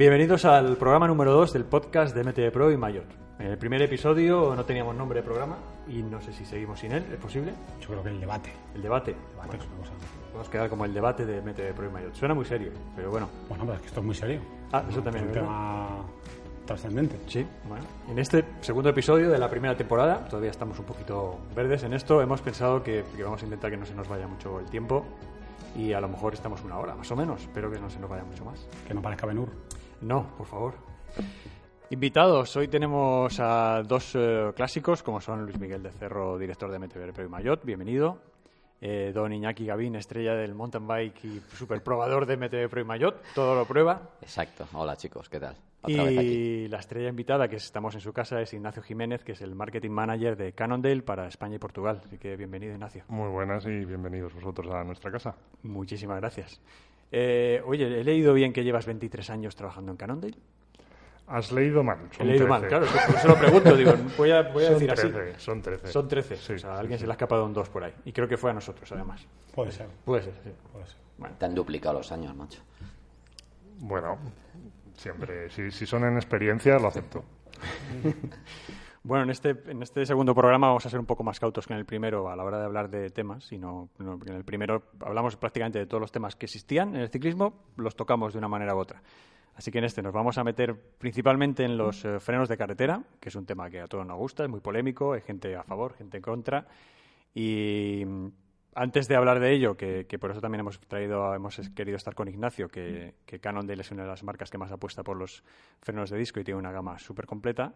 Bienvenidos al programa número 2 del podcast de MTV Pro y Mayor. En el primer episodio no teníamos nombre de programa y no sé si seguimos sin él, ¿es posible? Yo creo que el debate. El debate. debate es una cosa. Vamos a quedar como el debate de MTV Pro y Mayor. Suena muy serio, pero bueno. Bueno, pero es que esto es muy serio. Ah, eso también es un tema trascendente. Sí, bueno. En este segundo episodio de la primera temporada, todavía estamos un poquito verdes en esto, hemos pensado que, que vamos a intentar que no se nos vaya mucho el tiempo y a lo mejor estamos una hora, más o menos. Espero que no se nos vaya mucho más. Que no parezca Benur. No, por favor. Invitados, hoy tenemos a dos eh, clásicos, como son Luis Miguel de Cerro, director de MTV Pro y Mayot, bienvenido. Eh, don Iñaki Gavín, estrella del mountain bike y super probador de MTV Pro y Mayot, todo lo prueba. Exacto. Hola chicos, ¿qué tal? Otra vez aquí. Y la estrella invitada, que estamos en su casa, es Ignacio Jiménez, que es el marketing manager de Cannondale para España y Portugal. Así que bienvenido, Ignacio. Muy buenas y bienvenidos vosotros a nuestra casa. Muchísimas gracias. Eh, oye, he leído bien que llevas 23 años trabajando en Cannondale. Has leído mal. He son leído 13. mal, claro, eso lo pregunto, digo, voy a, voy a Son decir así. 13, son 13. Son 13. Sí, o sea, a sí, alguien sí. se le ha escapado un 2 por ahí. Y creo que fue a nosotros, además. Puede ser, Puede ser, sí. puede ser. Bueno, Te han duplicado los años, macho. Bueno, siempre. Si, si son en experiencia, lo acepto. Bueno, en este, en este segundo programa vamos a ser un poco más cautos que en el primero a la hora de hablar de temas, sino en el primero hablamos prácticamente de todos los temas que existían en el ciclismo, los tocamos de una manera u otra. Así que en este nos vamos a meter principalmente en los eh, frenos de carretera, que es un tema que a todos nos gusta, es muy polémico, hay gente a favor, gente en contra. Y mm, antes de hablar de ello, que, por eso también hemos traído, hemos querido estar con Ignacio, que, que Cannondale es una de las marcas que más apuesta por los frenos de disco y tiene una gama súper completa.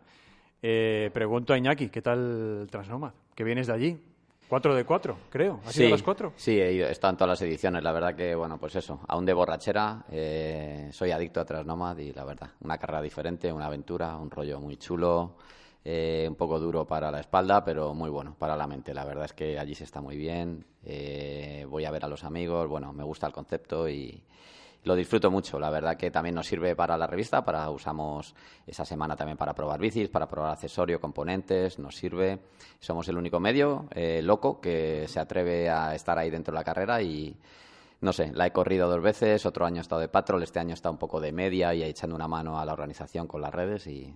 Eh, pregunto a Iñaki, ¿qué tal Transnomad? Que vienes de allí. ¿Cuatro de cuatro, creo? ¿Has ido a las cuatro? Sí, he, ido, en todas las ediciones. La verdad que, bueno, pues eso, aún de borrachera, eh, soy adicto a Transnomad y la verdad, una carrera diferente, una aventura, un rollo muy chulo, eh, un poco duro para la espalda, pero muy bueno para la mente. La verdad es que allí se está muy bien, eh, voy a ver a los amigos, bueno, me gusta el concepto y lo disfruto mucho. La verdad que también nos sirve para la revista, para usamos esa semana también para probar bicis, para probar accesorios, componentes, nos sirve. Somos el único medio eh, loco que se atreve a estar ahí dentro de la carrera y no sé, la he corrido dos veces, otro año he estado de patrol, este año está un poco de media y echando una mano a la organización con las redes y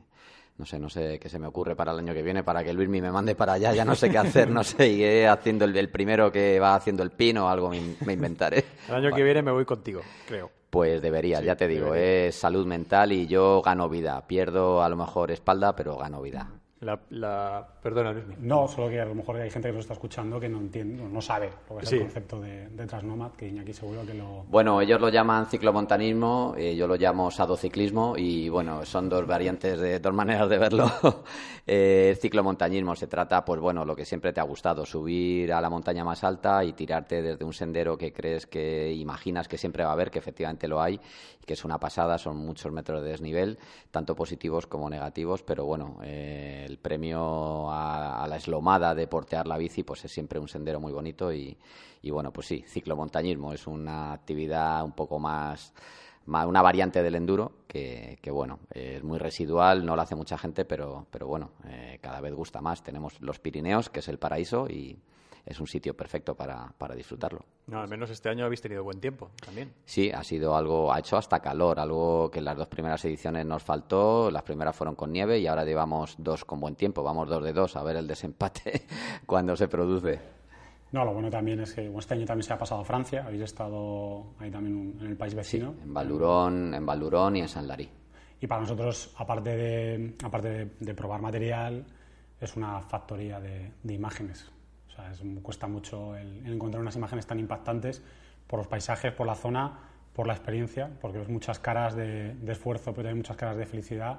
no sé, no sé qué se me ocurre para el año que viene, para que Luismi me mande para allá, ya no sé qué hacer, no sé, iré haciendo el, el primero que va haciendo el pin o algo me, me inventaré. El año que viene me voy contigo, creo. Pues debería, ya te digo, es salud mental y yo gano vida. Pierdo a lo mejor espalda, pero gano vida. La, la... Perdona. No, solo que a lo mejor hay gente que nos está escuchando que no entiende, no sabe lo que es Sí. el concepto de, de Transnomad, que Iñaki seguro que lo... Bueno, ellos lo llaman ciclomontanismo, eh, yo lo llamo sadociclismo y bueno, son dos variantes de dos maneras de verlo. eh, el ciclomontañismo se trata, pues bueno, lo que siempre te ha gustado, subir a la montaña más alta y tirarte desde un sendero que crees que imaginas que siempre va a haber, que efectivamente lo hay, y que es una pasada, son muchos metros de desnivel, tanto positivos como negativos, pero bueno, eh, el premio a, a la eslomada de portear la bici, pues es siempre un sendero muy bonito y, y bueno, pues sí, ciclomontañismo es una actividad un poco más, una variante del enduro que, que, bueno, es muy residual, no lo hace mucha gente, pero, pero bueno, eh, cada vez gusta más. Tenemos los Pirineos, que es el paraíso y es un sitio perfecto para, para disfrutarlo. No, al menos este año habéis tenido buen tiempo también. Sí, ha sido algo, ha hecho hasta calor, algo que en las dos primeras ediciones nos faltó. Las primeras fueron con nieve y ahora llevamos dos con buen tiempo. Vamos dos de dos a ver el desempate cuando se produce. No, lo bueno también es que este año también se ha pasado a Francia, habéis estado ahí también en el país vecino. En Valdurón, en Valdurón y en San Larí. Y para nosotros, aparte de, aparte de, de probar material, es una factoría de, de imágenes. Sea, es, cuesta mucho el, el encontrar unas imágenes tan impactantes por los paisajes, por la zona, por la experiencia, porque ves muchas caras de, de esfuerzo, pero también muchas caras de felicidad.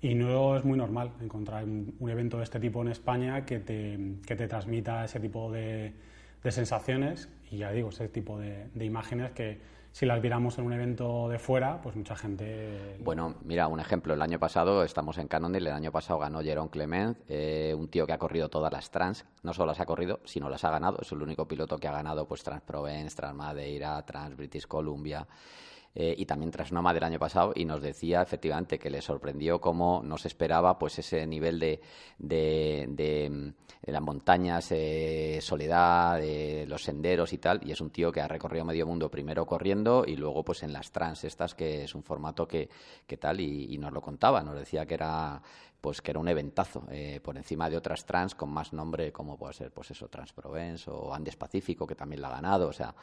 Y no es muy normal encontrar un, un evento de este tipo en España que te, que te transmita ese tipo de, sensaciones y ya digo, ese tipo de, imágenes que si las viéramos en un evento de fuera, pues mucha gente... Bueno, mira, un ejemplo. El año pasado estamos en Cannondale, el año pasado ganó Jerón Clement, eh, un tío que ha corrido todas las trans, no solo las ha corrido, sino las ha ganado. Es el único piloto que ha ganado pues Trans Provence, Trans Madeira, Trans British Columbia. Eh, y también tras Noma del año pasado y nos decía efectivamente que le sorprendió cómo nos esperaba pues ese nivel de, de, las montañas, eh, soledad, de los senderos y tal y es un tío que ha recorrido medio mundo primero corriendo y luego pues en las trans estas que es un formato que, que tal y nos lo contaba, nos decía que era pues que era un eventazo eh, por encima de otras trans con más nombre como puede ser pues eso Trans Provence o Andes Pacífico que también la ha ganado. O sea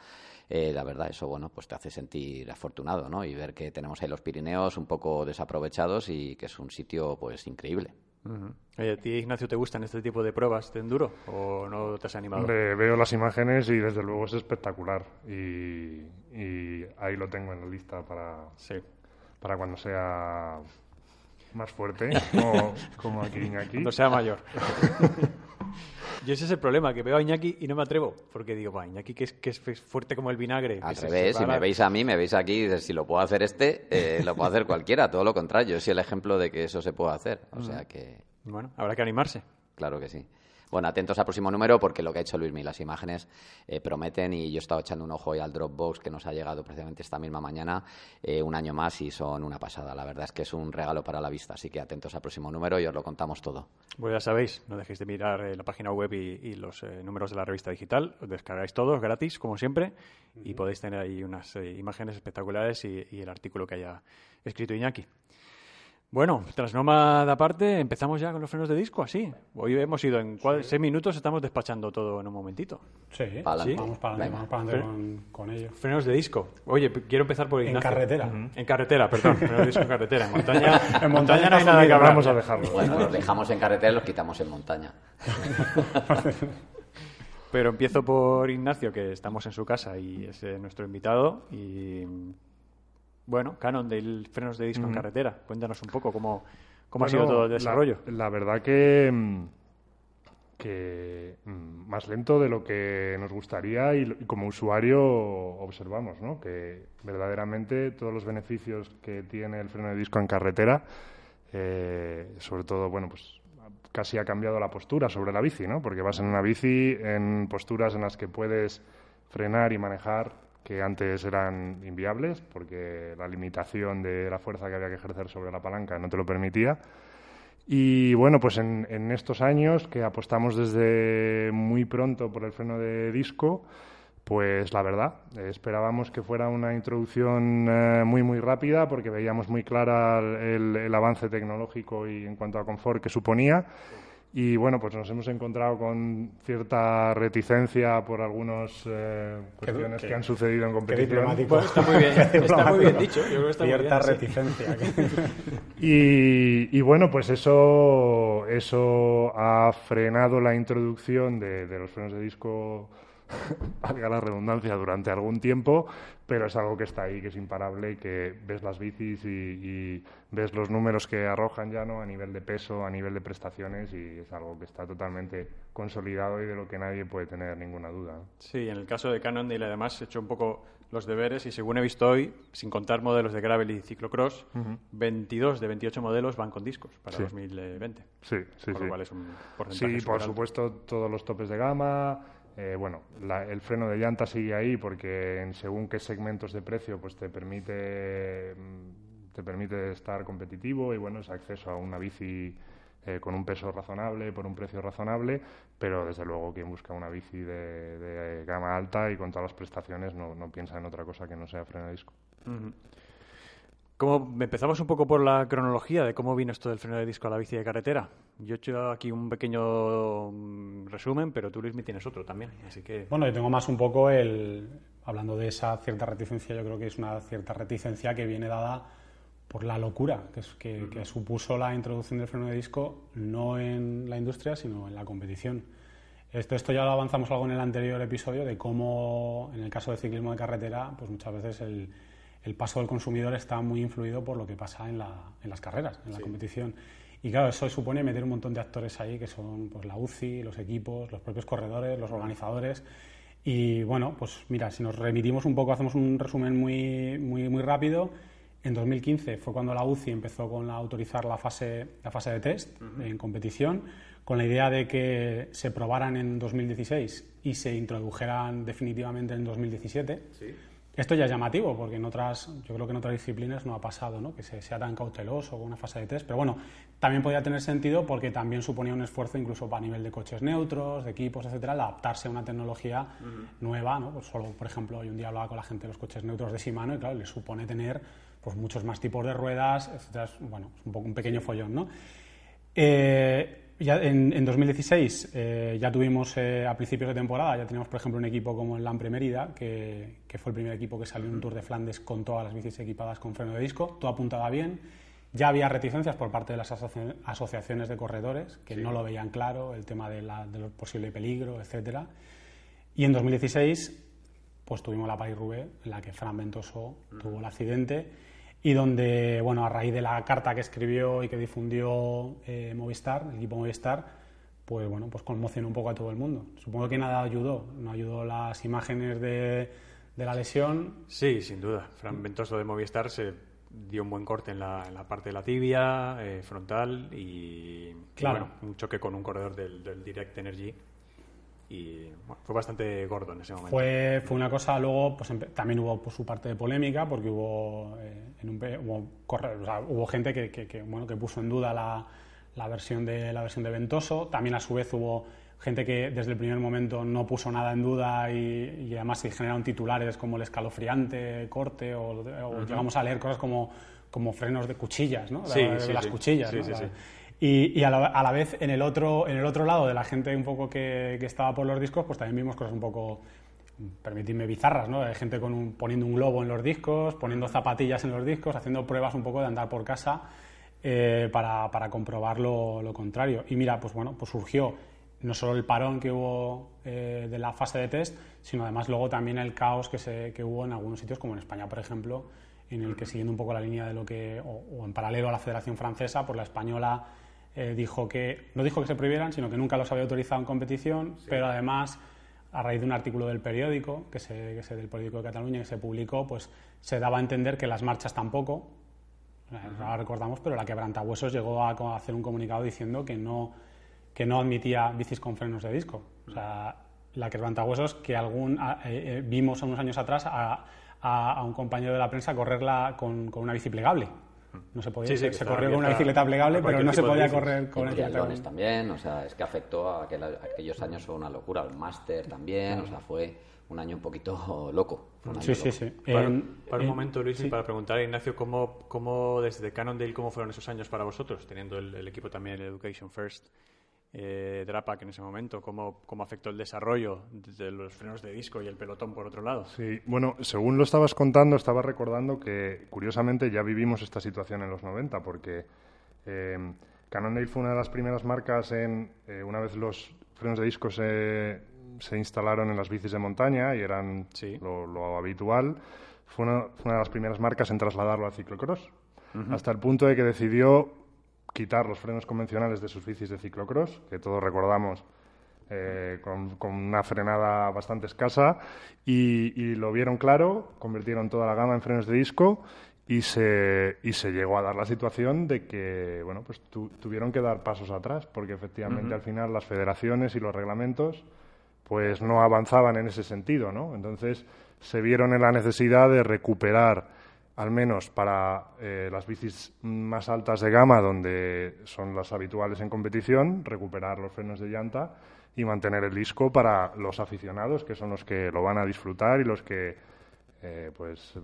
eh, la verdad eso bueno pues te hace sentir afortunado no y ver que tenemos ahí los Pirineos un poco desaprovechados y que es un sitio pues increíble. ¿a ti, Ignacio, te gustan este tipo de pruebas de enduro o no te has animado? veo las imágenes y desde luego es espectacular. Y, ahí lo tengo en la lista para, para cuando sea más fuerte, como, aquí Iñaki. Cuando sea mayor. Yo ese es el problema, que veo a Iñaki y no me atrevo, porque digo, va, Iñaki que es, que es fuerte como el vinagre. Al revés, si me veis a mí, me veis aquí, y si lo puedo hacer este, eh, lo puedo hacer cualquiera, todo lo contrario, yo soy el ejemplo de que eso se puede hacer, o sea que... Bueno, habrá que animarse. Claro que sí. Bueno, atentos al próximo número porque lo que ha hecho Luismi, las imágenes eh, prometen y yo he estado echando un ojo hoy al Dropbox que nos ha llegado precisamente esta misma mañana, eh, un año más y son una pasada. La verdad es que es un regalo para la vista, así que atentos al próximo número y os lo contamos todo. Pues ya sabéis, no dejéis de mirar eh, la página web y, los números de la revista digital, os descargáis todos gratis, como siempre, y podéis tener ahí unas imágenes espectaculares y, y el artículo que haya escrito Iñaki. Bueno, tras nómada aparte, empezamos ya con los frenos de disco, así. Hoy hemos ido en seis minutos, estamos despachando todo en un momentito. Sí, vamos para adelante, vamos para adelante con, ellos. Frenos de disco. Oye, quiero empezar por Ignacio. En carretera. En carretera, perdón. frenos de disco en carretera. En montaña, en montaña no hay nada que Vamos a dejarlo. Bueno, los dejamos en carretera y los quitamos en montaña. Pero empiezo por Ignacio, que estamos en su casa y es eh, nuestro invitado. Y bueno, Canon de frenos de disco en carretera. Cuéntanos un poco cómo, cómo ha sido todo el desarrollo. La, verdad que, mm, que mm, más lento de lo que nos gustaría y, como usuario observamos, ¿no? Que verdaderamente todos los beneficios que tiene el freno de disco en carretera, eh, sobre todo, bueno, pues casi ha cambiado la postura sobre la bici, ¿no? Porque vas en una bici en posturas en las que puedes frenar y manejar que antes eran inviables porque la limitación de la fuerza que había que ejercer sobre la palanca no te lo permitía. Y bueno, pues en, estos años que apostamos desde muy pronto por el freno de disco, pues la verdad, esperábamos que fuera una introducción eh, muy, muy rápida porque veíamos muy clara el, avance tecnológico y en cuanto a confort que suponía. Y bueno, pues nos hemos encontrado con cierta reticencia por algunas eh, cuestiones que han sucedido en competición. está muy bien, está muy bien dicho. cierta reticencia. y, bueno, pues eso, eso ha frenado la introducción de, de los frenos de disco valga la redundancia, durante algún tiempo, pero es algo que está ahí, que es imparable, que ves las bicis y, ves los números que arrojan ya no a nivel de peso, a nivel de prestaciones y es algo que está totalmente consolidado y de lo que nadie puede tener ninguna duda. Sí, en el caso de Cannondale además he hecho un poco los deberes y según he visto hoy, sin contar modelos de gravel y ciclocross, 22 de 28 modelos van con discos para 2020. Sí, sí, por sí. cual es un porcentaje Sí, por supuesto, todos los topes de gama, eh, bueno, el freno de llanta sigue ahí porque en según qué segmentos de precio pues te permite mm, te permite estar competitivo y bueno, es acceso a una bici eh, con un peso razonable, por un precio razonable, pero desde luego quien busca una bici de, gama alta y con todas las prestaciones no, piensa en otra cosa que no sea freno de disco. ¿Cómo, empezamos un poco por la cronología de cómo vino esto del freno de disco a la bici de carretera. Yo he hecho aquí un pequeño mm, resumen, pero tú, Luis, me tienes otro también. Así que... Bueno, yo tengo más un poco el... Hablando de esa cierta reticencia, yo creo que es una cierta reticencia que viene dada por la locura que, es, que, supuso la introducción del freno de disco, no en la industria, sino en la competición. Esto, esto ya lo avanzamos algo en el anterior episodio de cómo, en el caso del ciclismo de carretera, pues muchas veces el el paso del consumidor está muy influido por lo que pasa en, las carreras, en la competición. Y claro, eso supone meter un montón de actores ahí, que son pues, la UCI, los equipos, los propios corredores, los organizadores. Y bueno, pues mira, si nos remitimos un poco, hacemos un resumen muy, muy, muy rápido. En 2015 fue cuando la UCI empezó con la, autorizar la fase, la fase de test en competición, con la idea de que se probaran en 2016 y se introdujeran definitivamente en 2017. Sí. Esto ya es llamativo, porque en otras, yo creo que en otras disciplinas no ha pasado, ¿no? que se, sea tan cauteloso con una fase de test. Pero bueno, también podía tener sentido porque también suponía un esfuerzo incluso a nivel de coches neutros, de equipos, etcétera, adaptarse a una tecnología nueva. ¿no? Pues solo, por ejemplo, hoy un día hablaba con la gente de los coches neutros de Shimano y claro, les supone tener pues, muchos más tipos de ruedas, etcétera. Bueno, es un poco un pequeño follón, ¿no? Eh, ya en, 2016 eh, ya tuvimos eh, a principios de temporada, ya teníamos por ejemplo un equipo como el Lampre Mérida, que, que, fue el primer equipo que salió en un Tour de Flandes con todas las bicis equipadas con freno de disco, todo apuntaba bien. Ya había reticencias por parte de las asociaciones de corredores que no lo veían claro, el tema de, la, de posible peligro, etcétera. Y en 2016 pues tuvimos la Paris-Roubaix en la que Fran Ventoso tuvo el accidente y donde, bueno, a raíz de la carta que escribió y que difundió eh, Movistar, el equipo Movistar, pues bueno, pues conmocionó un poco a todo el mundo. Supongo que nada ayudó, no ayudó las imágenes de, de la lesión. Sí, sin duda. Fran Ventoso de Movistar se dio un buen corte en la, en la parte de la tibia, eh, frontal y, claro. bueno, un choque con un corredor del, del Direct Energy y bueno, fue bastante gordo en ese momento. Fue, fue una cosa, luego pues, también hubo pues, su parte de polémica porque hubo, eh, en un, hubo, o sea, hubo gente que, que, que, bueno, que puso en duda la, la, versión de, la versión de Ventoso, también a su vez hubo gente que desde el primer momento no puso nada en duda y, y además se generaron titulares como el escalofriante corte o, o uh -huh. llegamos a leer cosas como, como frenos de cuchillas, ¿no? Sí, sí, las sí. cuchillas. ¿no? Y, a, la, a, la, vez, en el, otro, en el otro lado de la gente un poco que, que, estaba por los discos, pues también vimos cosas un poco, permitidme, bizarras, ¿no? Hay gente con un, poniendo un globo en los discos, poniendo zapatillas en los discos, haciendo pruebas un poco de andar por casa eh, para, para, comprobar lo, lo, contrario. Y mira, pues bueno, pues surgió no solo el parón que hubo eh, de la fase de test, sino además luego también el caos que, se, que hubo en algunos sitios, como en España, por ejemplo, en el que siguiendo un poco la línea de lo que, o, o en paralelo a la Federación Francesa, por la española eh, dijo que, no dijo que se prohibieran, sino que nunca los había autorizado en competición, sí. pero además, a raíz de un artículo del periódico, que se, que se, del periódico de Cataluña, que se publicó, pues se daba a entender que las marchas tampoco, uh -huh. no la recordamos, pero la quebrantahuesos llegó a, a, hacer un comunicado diciendo que no, que no admitía bicis con frenos de disco. O sea, la quebrantahuesos que algún, eh, eh, vimos unos años atrás a, a, un compañero de la prensa correrla con, con una bici plegable. No se podía, sí, sí, se corrió con una bicicleta plegable, pero no se podía correr con el triatlones también, o sea, es que afectó a aquel, aquellos años fue una locura, el máster también, claro. o sea, fue un año un poquito loco. Un año sí, loco. sí, sí. Para, para un momento, Luis, sí. para preguntar a Ignacio, ¿cómo, cómo desde Cannondale, cómo fueron esos años para vosotros, teniendo el, el equipo también, el Education First? Eh, Drapac en ese momento? ¿Cómo, ¿Cómo, afectó el desarrollo de los frenos de disco y el pelotón por otro lado? Sí, bueno, según lo estabas contando, estaba recordando que curiosamente ya vivimos esta situación en los 90, porque eh, Cannondale fue una de las primeras marcas en, eh, una vez los frenos de disco se, se, instalaron en las bicis de montaña y eran sí. lo, lo, habitual, fue una, fue una, de las primeras marcas en trasladarlo al ciclocross. Uh -huh. Hasta el punto de que decidió quitar los frenos convencionales de sus bicis de ciclocross, que todos recordamos eh, con, con, una frenada bastante escasa, y, y, lo vieron claro, convirtieron toda la gama en frenos de disco y se, y se llegó a dar la situación de que bueno, pues tu, tuvieron que dar pasos atrás, porque efectivamente uh -huh. al final las federaciones y los reglamentos pues no avanzaban en ese sentido, ¿no? Entonces se vieron en la necesidad de recuperar al menos para eh, las bicis más altas de gama, donde son las habituales en competición, recuperar los frenos de llanta y mantener el disco para los aficionados, que son los que lo van a disfrutar y los que, eh, pues,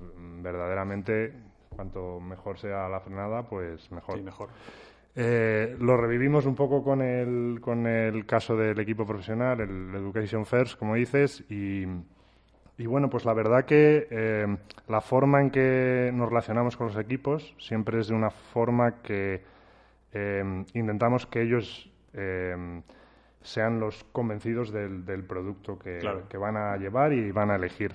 verdaderamente, cuanto mejor sea la frenada, pues mejor. Sí, mejor. Eh, lo revivimos un poco con el, con el caso del equipo profesional, el Education First, como dices, y y bueno, pues la verdad que eh, la forma en que nos relacionamos con los equipos siempre es de una forma que eh, intentamos que ellos eh, sean los convencidos del, del producto que, claro. que, van a llevar y van a elegir.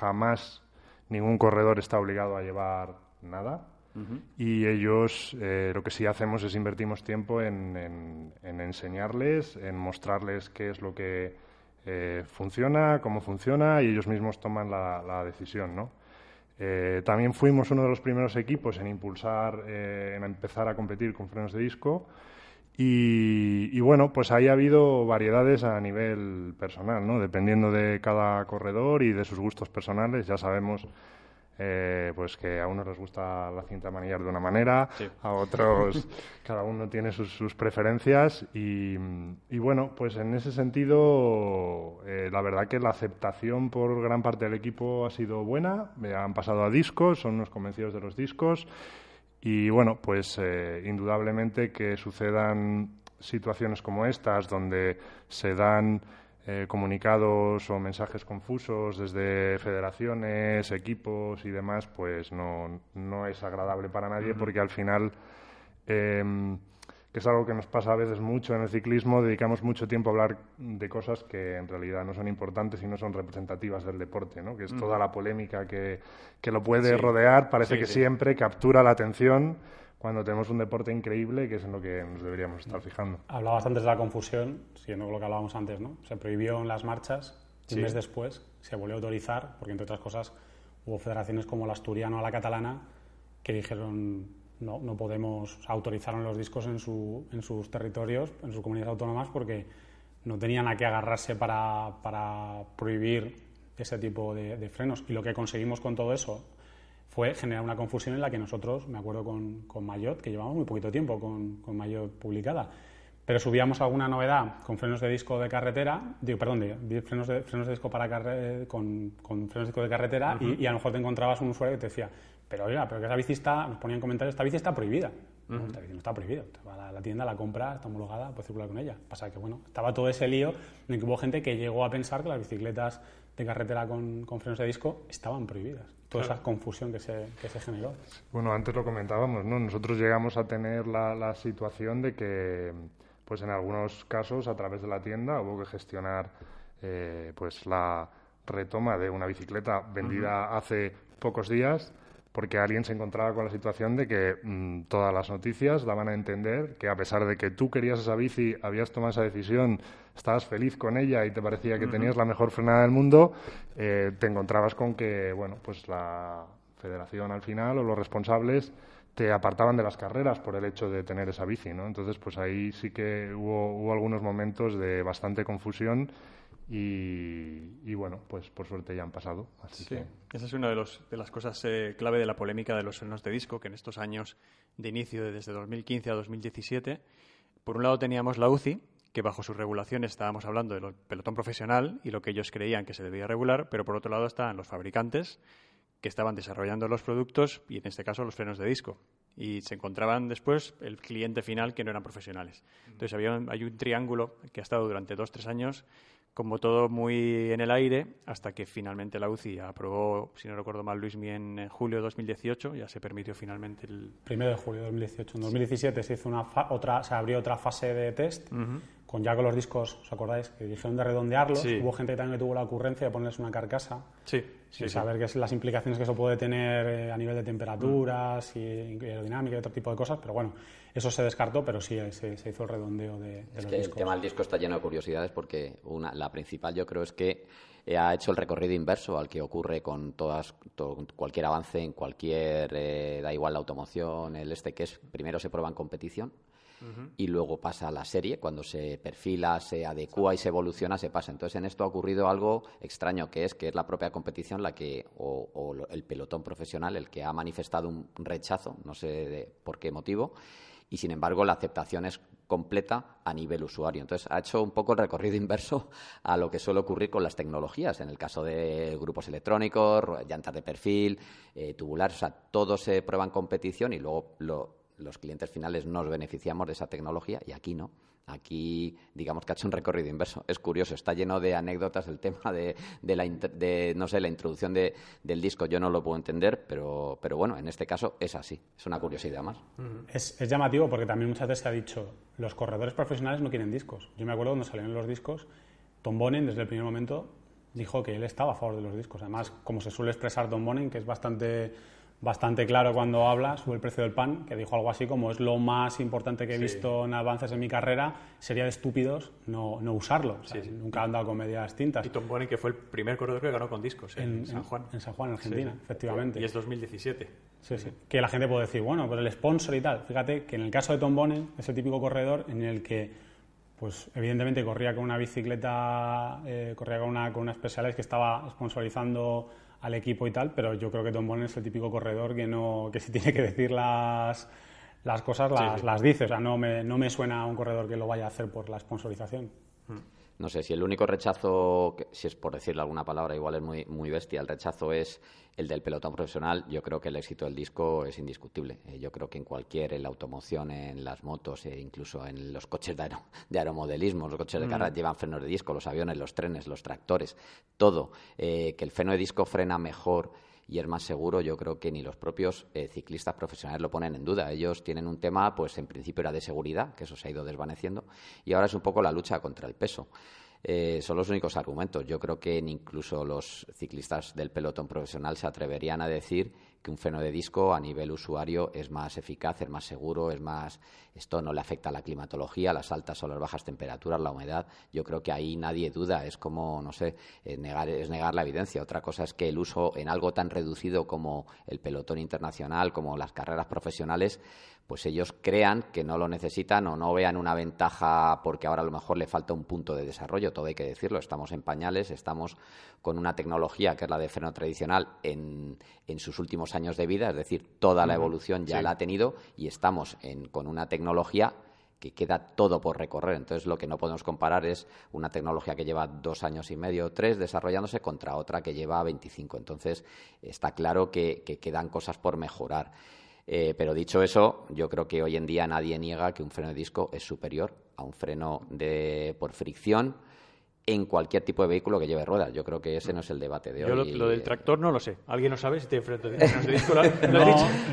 jamás ningún corredor está obligado a llevar nada. Uh -huh. Y ellos lo que sí hacemos es invertimos tiempo en, en, en enseñarles, en mostrarles qué es lo que eh, funciona, cómo funciona y ellos mismos toman la, decisión, ¿no? Eh, también fuimos uno de los primeros equipos en impulsar, eh, en empezar a competir con frenos de disco y, bueno, pues ahí ha habido variedades a nivel personal, ¿no? Dependiendo de cada corredor y de sus gustos personales, ya sabemos eh, pues que a unos les gusta la cinta manillar de una manera, a otros cada uno tiene sus, preferencias y, bueno, pues en ese sentido eh, la verdad que la aceptación por gran parte del equipo ha sido buena, han pasado a discos, son unos convencidos de los discos y bueno, pues eh, indudablemente que sucedan situaciones como estas donde se dan eh, comunicados o mensajes confusos desde federaciones, equipos y demás, pues no, no es agradable para nadie porque al final, em, que es algo que nos pasa a veces mucho en el ciclismo, dedicamos mucho tiempo a hablar de cosas que en realidad no son importantes y no son representativas del deporte, ¿no? que es toda la polémica que, que lo puede rodear, parece que siempre captura la atención cuando tenemos un deporte increíble, que es en lo que nos deberíamos estar fijando. Hablabas antes de la confusión, siguiendo lo que hablábamos antes, ¿no? Se prohibió en las marchas y un mes después se volvió a autorizar, porque entre otras cosas hubo federaciones como la asturiana o la catalana que dijeron no, no podemos, autorizaron los discos en, su, en sus territorios, en sus comunidades autónomas, porque no tenían a qué agarrarse para, para prohibir ese tipo de, de frenos. Y lo que conseguimos con todo eso, fue generar una confusión en la que nosotros, me acuerdo con, con Mayot, que llevamos muy poquito tiempo con, con Mayot publicada, pero subíamos alguna novedad con frenos de disco de carretera, digo, perdón, de, frenos, de, frenos de disco para con, con, frenos de disco de carretera y, a lo mejor te encontrabas un usuario que te decía, pero oiga, pero que esa bici está, nos ponían comentarios, esta bici está prohibida. esta bici no está prohibida, va a la, tienda, la compra, está homologada, puedes circular con ella. Pasa que, bueno, estaba todo ese lío en el que hubo gente que llegó a pensar que las bicicletas de carretera con, con frenos de disco estaban prohibidas toda esa confusión que se, que se, generó. Bueno, antes lo comentábamos, ¿no? Nosotros llegamos a tener la, la, situación de que, pues en algunos casos, a través de la tienda hubo que gestionar, eh, pues la retoma de una bicicleta vendida hace pocos días porque alguien se encontraba con la situación de que mm, todas las noticias daban a entender que a pesar de que tú querías esa bici, habías tomado esa decisión, estabas feliz con ella y te parecía que tenías la mejor frenada del mundo, eh, te encontrabas con que, bueno, pues la federación al final o los responsables te apartaban de las carreras por el hecho de tener esa bici, ¿no? Entonces, pues ahí sí que hubo, hubo algunos momentos de bastante confusión y, bueno, pues por suerte ya han pasado. Así sí, esa es una de, los, de las cosas eh, clave de la polémica de los frenos de disco, que en estos años de inicio, desde 2015 a 2017, por un lado teníamos la UCI, que bajo sus regulaciones estábamos hablando del pelotón profesional y lo que ellos creían que se debía regular, pero por otro lado estaban los fabricantes que estaban desarrollando los productos y en este caso los frenos de disco. Y se encontraban después el cliente final que no eran profesionales. Entonces había hay un triángulo que ha estado durante dos, tres años como todo muy en el aire, hasta que finalmente la UCI aprobó, si no recuerdo mal, Luis en julio de 2018, ya se permitió finalmente el... Primero de julio de 2018. En 2017 se hizo una otra, se abrió otra fase de test con ya con los discos, ¿os acordáis? Que dijeron de redondearlos. Hubo gente también que tuvo la ocurrencia de ponerles una carcasa. Sí. Sin saber qué es las implicaciones que eso puede tener eh, a nivel de temperaturas y aerodinámica y otro tipo de cosas. Pero bueno, eso se descartó, pero sí se, hizo el redondeo de, los discos. El tema del disco está lleno de curiosidades porque una, la principal yo creo es que eh, ha hecho el recorrido inverso al que ocurre con todas cualquier avance en cualquier eh, da igual la automoción el este que es primero se prueba en competición y luego pasa a la serie, cuando se perfila, se adecua y se evoluciona, se pasa. Entonces, en esto ha ocurrido algo extraño, que es que es la propia competición la que, o, el pelotón profesional, el que ha manifestado un rechazo, no sé por qué motivo, y sin embargo la aceptación es completa a nivel usuario. Entonces, ha hecho un poco el recorrido inverso a lo que suele ocurrir con las tecnologías. En el caso de grupos electrónicos, llantas de perfil, eh, tubulares, o sea, todo se prueba en competición y luego lo, los clientes finales nos beneficiamos de esa tecnología y aquí no. Aquí, digamos que ha hecho un recorrido inverso. Es curioso, está lleno de anécdotas el tema de, la, no sé, la introducción del disco. Yo no lo puedo entender, pero, pero bueno, en este caso es así. Es una curiosidad más. Es, llamativo porque también muchas veces se ha dicho, los corredores profesionales no quieren discos. Yo me acuerdo cuando salieron los discos, Tom Bonen desde el primer momento dijo que él estaba a favor de los discos. Además, como se suele expresar Tom Bonen, que es bastante bastante claro cuando habla sobre el precio del pan, que dijo algo así como es lo más importante que he visto en avances en mi carrera, sería de estúpidos no, no usarlo. Nunca han dado con medias tintas. Y Tom Bonnie, que fue el primer corredor que ganó con discos en, San Juan. En San Juan, en Argentina, efectivamente. Y es 2017. Sí, sí. Que la gente puede decir, bueno, pero el sponsor y tal. Fíjate que en el caso de Tom Bonnie es el típico corredor en el que pues evidentemente corría con una bicicleta, eh, corría con una, con una Specialized que estaba sponsorizando al equipo y tal, pero yo creo que Tom Bonner es el típico corredor que no que si tiene que decir las, las cosas las, las dice. O sea, no me, no me suena a un corredor que lo vaya a hacer por la sponsorización. No sé, si el único rechazo, si es por decirle alguna palabra, igual es muy, muy bestia, el rechazo es el del pelotón profesional, yo creo que el éxito del disco es indiscutible. Eh, yo creo que en cualquier, en la automoción, en las motos, e incluso en los coches de, de aeromodelismo, los coches de mm. carrera llevan frenos de disco, los aviones, los trenes, los tractores, todo. Eh, que el freno de disco frena mejor y es más seguro, yo creo que ni los propios eh, ciclistas profesionales lo ponen en duda. Ellos tienen un tema, pues en principio era de seguridad, que eso se ha ido desvaneciendo, y ahora es un poco la lucha contra el peso. Eh, son los únicos argumentos. Yo creo que incluso los ciclistas del pelotón profesional se atreverían a decir que un freno de disco a nivel usuario es más eficaz, es más seguro, es más. Esto no le afecta a la climatología, las altas o las bajas temperaturas, la humedad. Yo creo que ahí nadie duda. Es como, no sé, es negar, es negar la evidencia. Otra cosa es que el uso en algo tan reducido como el pelotón internacional, como las carreras profesionales, pues ellos crean que no lo necesitan o no vean una ventaja porque ahora a lo mejor le falta un punto de desarrollo, todo hay que decirlo, estamos en pañales, estamos con una tecnología que es la de freno tradicional en, en sus últimos años de vida, es decir, toda la evolución ya la ha tenido y estamos con una tecnología que queda todo por recorrer. Entonces, lo que no podemos comparar es una tecnología que lleva dos años y medio o tres desarrollándose contra otra que lleva 25. Entonces, está claro que quedan cosas por mejorar. Eh, pero dicho eso, yo creo que hoy en día nadie niega que un freno de disco es superior a un freno de, por fricción en cualquier tipo de vehículo que lleve ruedas. Yo creo que ese no es el debate de hoy. Yo lo, del tractor no lo sé. ¿Alguien lo sabe si tiene freno de disco? ¿Lo,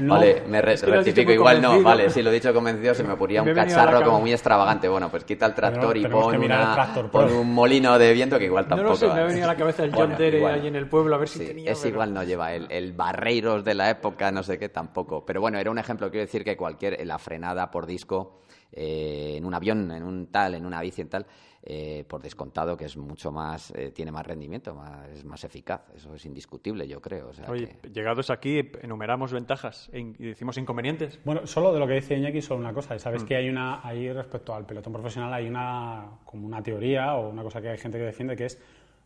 no, Vale, me rectifico. Igual no, vale, si lo he dicho convencido se me ocurría un cacharro como muy extravagante. Bueno, pues quita el tractor y pon, un molino de viento que igual tampoco... No lo sé, me ha venido a la cabeza el John ahí en el pueblo a ver si tenía... Es igual no lleva el, el Barreiros de la época, no sé qué, tampoco. Pero bueno, era un ejemplo. Quiero decir que cualquier... La frenada por disco eh, en un avión, en un tal, en una bici, en tal eh, por descontado que es mucho más, eh, tiene más rendimiento, es más eficaz. Eso es indiscutible, yo creo. Oye, llegados aquí, enumeramos ventajas e y decimos inconvenientes. Bueno, solo de lo que dice Iñaki, solo una cosa. Sabes mm. que hay una, ahí respecto al pelotón profesional, hay una, como una teoría o una cosa que hay gente que defiende que es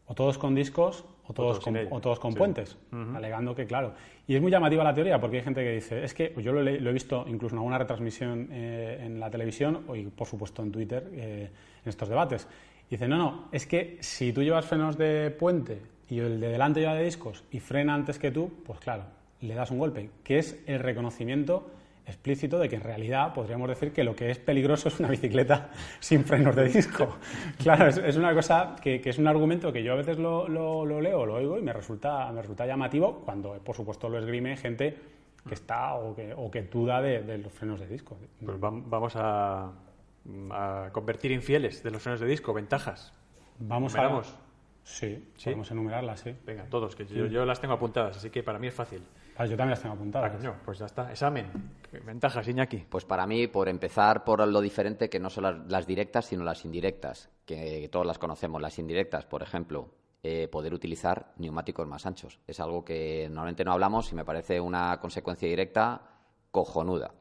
o todos con discos o todos, con, o todos con puentes, alegando que, claro. Y es muy llamativa la teoría porque hay gente que dice, es que yo lo, he, visto incluso en alguna retransmisión eh, en la televisión y, por supuesto, en Twitter, eh, en estos debates. Y dice, no, no, es que si tú llevas frenos de puente y el de delante lleva de discos y frena antes que tú, pues claro, le das un golpe, que es el reconocimiento explícito de que en realidad podríamos decir que lo que es peligroso es una bicicleta sin frenos de disco. Claro, es, una cosa que, es un argumento que yo a veces lo, leo, lo oigo y me resulta, me resulta llamativo cuando, por supuesto, lo esgrime gente que está o que, o que duda de, los frenos de disco. Pues vamos a, convertir infieles de los frenos de disco, ventajas. Vamos a... Sí, sí, podemos enumerarlas, sí. Venga, todos, que yo, yo las tengo apuntadas, así que para mí es fácil. Ah, yo también las tengo apuntadas. pues ya está. Examen. Ventajas, Iñaki. Pues para mí, por empezar por lo diferente que no son las, directas, sino las indirectas, que, todas las conocemos. Las indirectas, por ejemplo, eh, poder utilizar neumáticos más anchos. Es algo que normalmente no hablamos y me parece una consecuencia directa cojonuda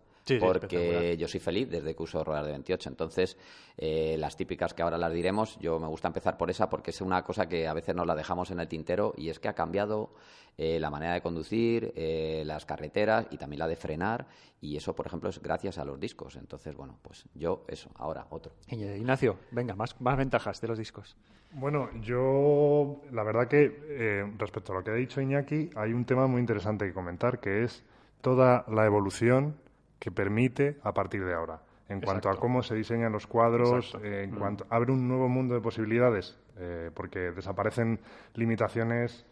porque yo soy feliz desde que uso ruedas de 28. Entonces, eh, las típicas que ahora las diremos, yo me gusta empezar por esa porque es una cosa que a veces nos la dejamos en el tintero y es que ha cambiado eh, la manera de conducir, eh, las carreteras y también la de frenar y eso, por ejemplo, es gracias a los discos. Entonces, bueno, pues yo eso, ahora otro. Ignacio, venga, más, más ventajas de los discos. Bueno, yo la verdad que respecto a lo que ha dicho Iñaki, hay un tema muy interesante que comentar que es toda la evolución que permite a partir de ahora. En cuanto a cómo se diseñan los cuadros, eh, en mm. cuanto abre un nuevo mundo de posibilidades, eh, porque desaparecen limitaciones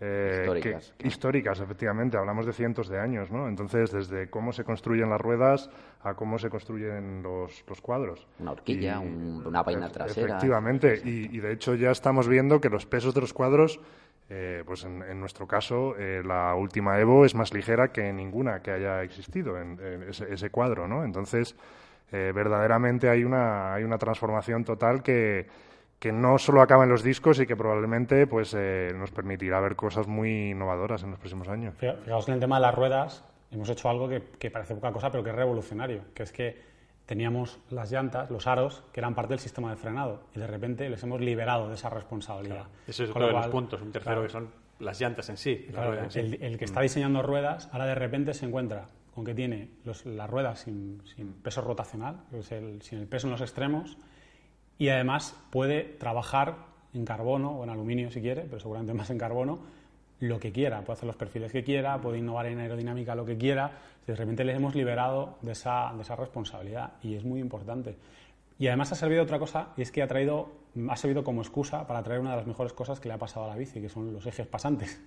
eh, históricas. efectivamente. Hablamos de cientos de años, ¿no? Entonces, desde cómo se construyen las ruedas a cómo se construyen los, los cuadros. Una horquilla, una vaina trasera. Efectivamente, y, y, de hecho ya estamos viendo que los pesos de los cuadros Eh, pues en, nuestro caso, eh, la última Evo es más ligera que ninguna que haya existido en, ese, cuadro, ¿no? Entonces, eh, verdaderamente hay una, hay una transformación total que, que no solo acaba en los discos y que probablemente pues, nos permitirá ver cosas muy innovadoras en los próximos años. Fijaos en el tema de las ruedas, hemos hecho algo que, que parece poca cosa, pero que es revolucionario, que es que teníamos las llantas, los aros, que eran parte del sistema de frenado, y de repente les hemos liberado de esa responsabilidad. Ese es otro de los puntos. Un tercero que son las llantas en sí. el, que está diseñando ruedas, ahora de repente se encuentra con que tiene las ruedas sin, peso rotacional, sin el peso en los extremos, y además puede trabajar en carbono o en aluminio si quiere, pero seguramente más en carbono, lo que quiera, puede hacer los perfiles que quiera, puede innovar en aerodinámica lo que quiera, de repente les hemos liberado de esa, de esa responsabilidad y es muy importante. Y además ha servido otra cosa, y es que ha, traído, ha servido como excusa para traer una de las mejores cosas que le ha pasado a la bici, que son los ejes pasantes,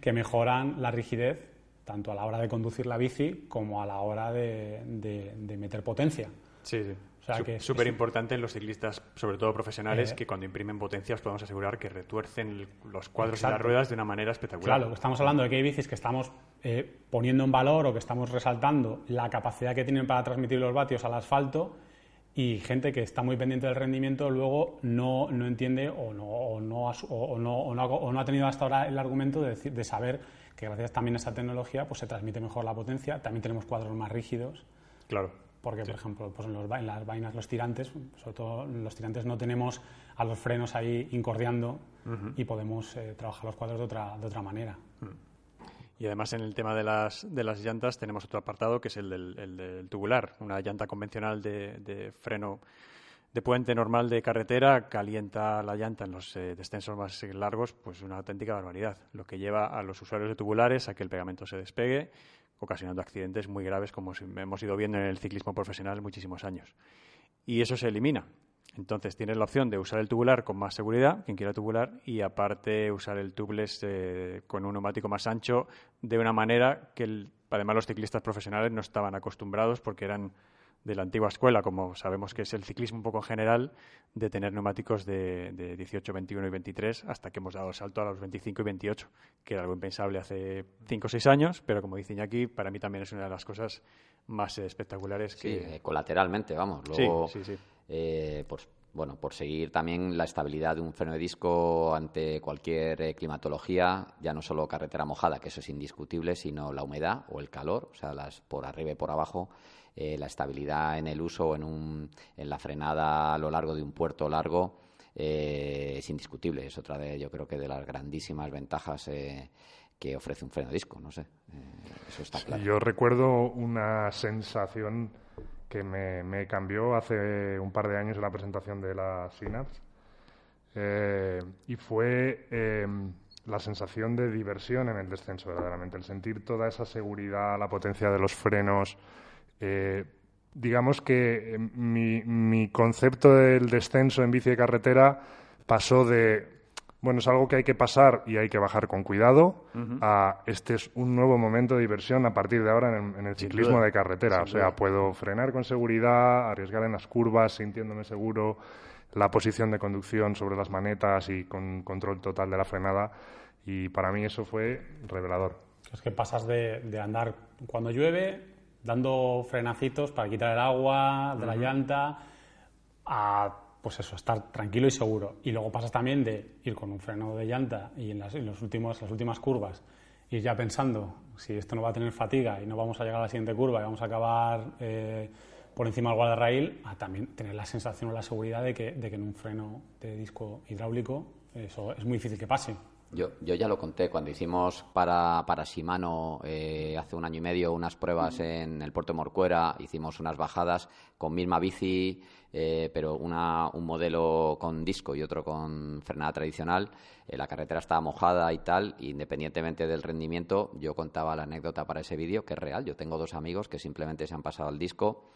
que mejoran la rigidez tanto a la hora de conducir la bici como a la hora de, de meter potencia. Sí, sí es súper importante en los ciclistas, sobre todo profesionales, eh, que cuando imprimen potencias podemos asegurar que retuercen los cuadros y las ruedas de una manera espectacular. Claro, estamos hablando de que hay bicis que estamos eh, poniendo en valor o que estamos resaltando la capacidad que tienen para transmitir los vatios al asfalto y gente que está muy pendiente del rendimiento luego no, no entiende o no, o, no, o, no, o no ha tenido hasta ahora el argumento de, de saber que gracias también a esa tecnología pues se transmite mejor la potencia, también tenemos cuadros más rígidos. Claro porque, por ejemplo, pues en, los, las vainas, los tirantes, sobre todo los tirantes no tenemos a los frenos ahí incordiando y podemos eh, trabajar los cuadros de otra, de otra manera. Y además en el tema de las, de las llantas tenemos otro apartado que es el del, tubular. Una llanta convencional de, freno de puente normal de carretera calienta la llanta en los eh, descensos más largos, pues una auténtica barbaridad. Lo que lleva a los usuarios de tubulares a que el pegamento se despegue ocasionando accidentes muy graves como hemos ido viendo en el ciclismo profesional muchísimos años. Y eso se elimina. Entonces tienes la opción de usar el tubular con más seguridad, quien quiera tubular, y aparte usar el tubeless eh, con un neumático más ancho de una manera que además los ciclistas profesionales no estaban acostumbrados porque eran de la antigua escuela, como sabemos que es el ciclismo un poco en general, de tener neumáticos de, de, 18, 21 y 23, hasta que hemos dado el salto a los 25 y 28, que era algo impensable hace 5 o 6 años, pero como dicen aquí, para mí también es una de las cosas más espectaculares que... Sí, eh, colateralmente, vamos. Luego, sí, sí, eh, pues, bueno, por seguir también la estabilidad de un freno de disco ante cualquier eh, climatología, ya no solo carretera mojada, que eso es indiscutible, sino la humedad o el calor, o sea, las por arriba y por abajo, eh, la estabilidad en el uso, en, un, en la frenada a lo largo de un puerto largo, eh, es indiscutible. Es otra de, yo creo que de las grandísimas ventajas eh, que ofrece un freno disco. No sé, eso está claro. yo recuerdo una sensación que me, cambió hace un par de años en la presentación de la Synapse y fue la sensación de diversión en el descenso, verdaderamente, el sentir toda esa seguridad, la potencia de los frenos, eh, digamos que eh, mi, concepto del descenso en bici de carretera pasó de, bueno, es algo que hay que pasar y hay que bajar con cuidado, a este es un nuevo momento de diversión a partir de ahora en, el ciclismo de carretera. o sea, puedo frenar con seguridad, arriesgar en las curvas sintiéndome seguro, la posición de conducción sobre las manetas y con control total de la frenada. Y para mí eso fue revelador. Es que pasas de andar cuando llueve dando frenacitos para quitar el agua de la llanta a pues eso, estar tranquilo y seguro. Y luego pasas también de ir con un freno de llanta y en las, los últimos, las últimas curvas ir ya pensando si esto no va a tener fatiga y no vamos a llegar a la siguiente curva y vamos a acabar eh, por encima del guardarraíl, a también tener la sensación o la seguridad de que, de que en un freno de disco hidráulico eso es muy difícil que pase. Yo, yo ya lo conté cuando hicimos para, para Shimano eh, hace un año y medio unas pruebas en el puerto de Morcuera, hicimos unas bajadas con misma bici, eh, pero una, un modelo con disco y otro con frenada tradicional. Eh, la carretera estaba mojada y tal, independientemente del rendimiento, yo contaba la anécdota para ese vídeo, que es real. Yo tengo dos amigos que simplemente se han pasado al disco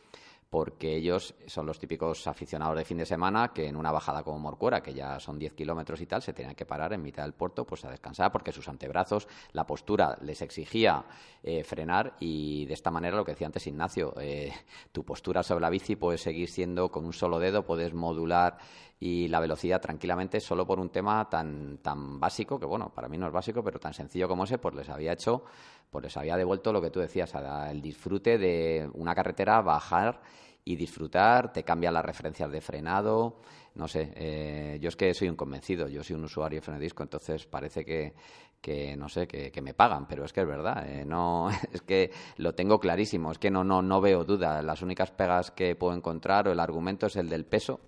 porque ellos son los típicos aficionados de fin de semana que en una bajada como Morcuera, que ya son 10 kilómetros y tal, se tenían que parar en mitad del puerto pues a descansar porque sus antebrazos, la postura les exigía eh, frenar y de esta manera lo que decía antes Ignacio, eh, tu postura sobre la bici puede seguir siendo con un solo dedo, puedes modular y la velocidad tranquilamente solo por un tema tan, tan básico, que bueno, para mí no es básico, pero tan sencillo como ese, pues les había hecho, pues les había devuelto lo que tú decías, el disfrute de una carretera, bajar y disfrutar, te cambia las referencias de frenado, no sé, eh, yo es que soy un convencido, yo soy un usuario de frenadisco, entonces parece que, que no sé, que, me pagan, pero es que es verdad, eh, no, es que lo tengo clarísimo, es que no, no, no veo duda, las únicas pegas que puedo encontrar o el argumento es el del peso,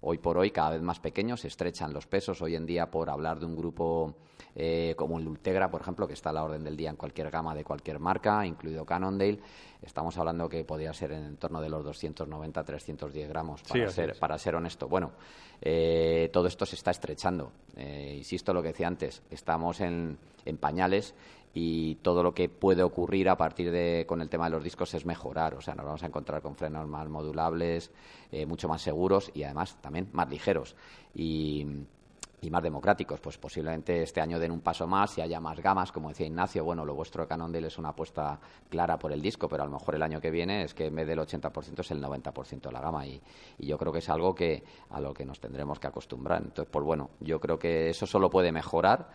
hoy por hoy cada vez más pequeños, se estrechan los pesos. Hoy en día, por hablar de un grupo eh, como el Ultegra, por ejemplo, que está a la orden del día en cualquier gama de cualquier marca, incluido Cannondale, estamos hablando que podría ser en torno de los 290-310 gramos, para, ser, para ser honesto. Bueno, eh, todo esto se está estrechando. Eh, insisto lo que decía antes, estamos en, en pañales y todo lo que puede ocurrir a partir de con el tema de los discos es mejorar. O sea, nos vamos a encontrar con frenos más modulables, eh, mucho más seguros y además también más ligeros. Y, más democráticos. Pues posiblemente este año den un paso más y haya más gamas, como decía Ignacio. Bueno, lo vuestro Cannondale es una apuesta clara por el disco, pero a lo mejor el año que viene es que en vez del 80% es el 90% de la gama y, y, yo creo que es algo que a lo que nos tendremos que acostumbrar. Entonces, pues bueno, yo creo que eso solo puede mejorar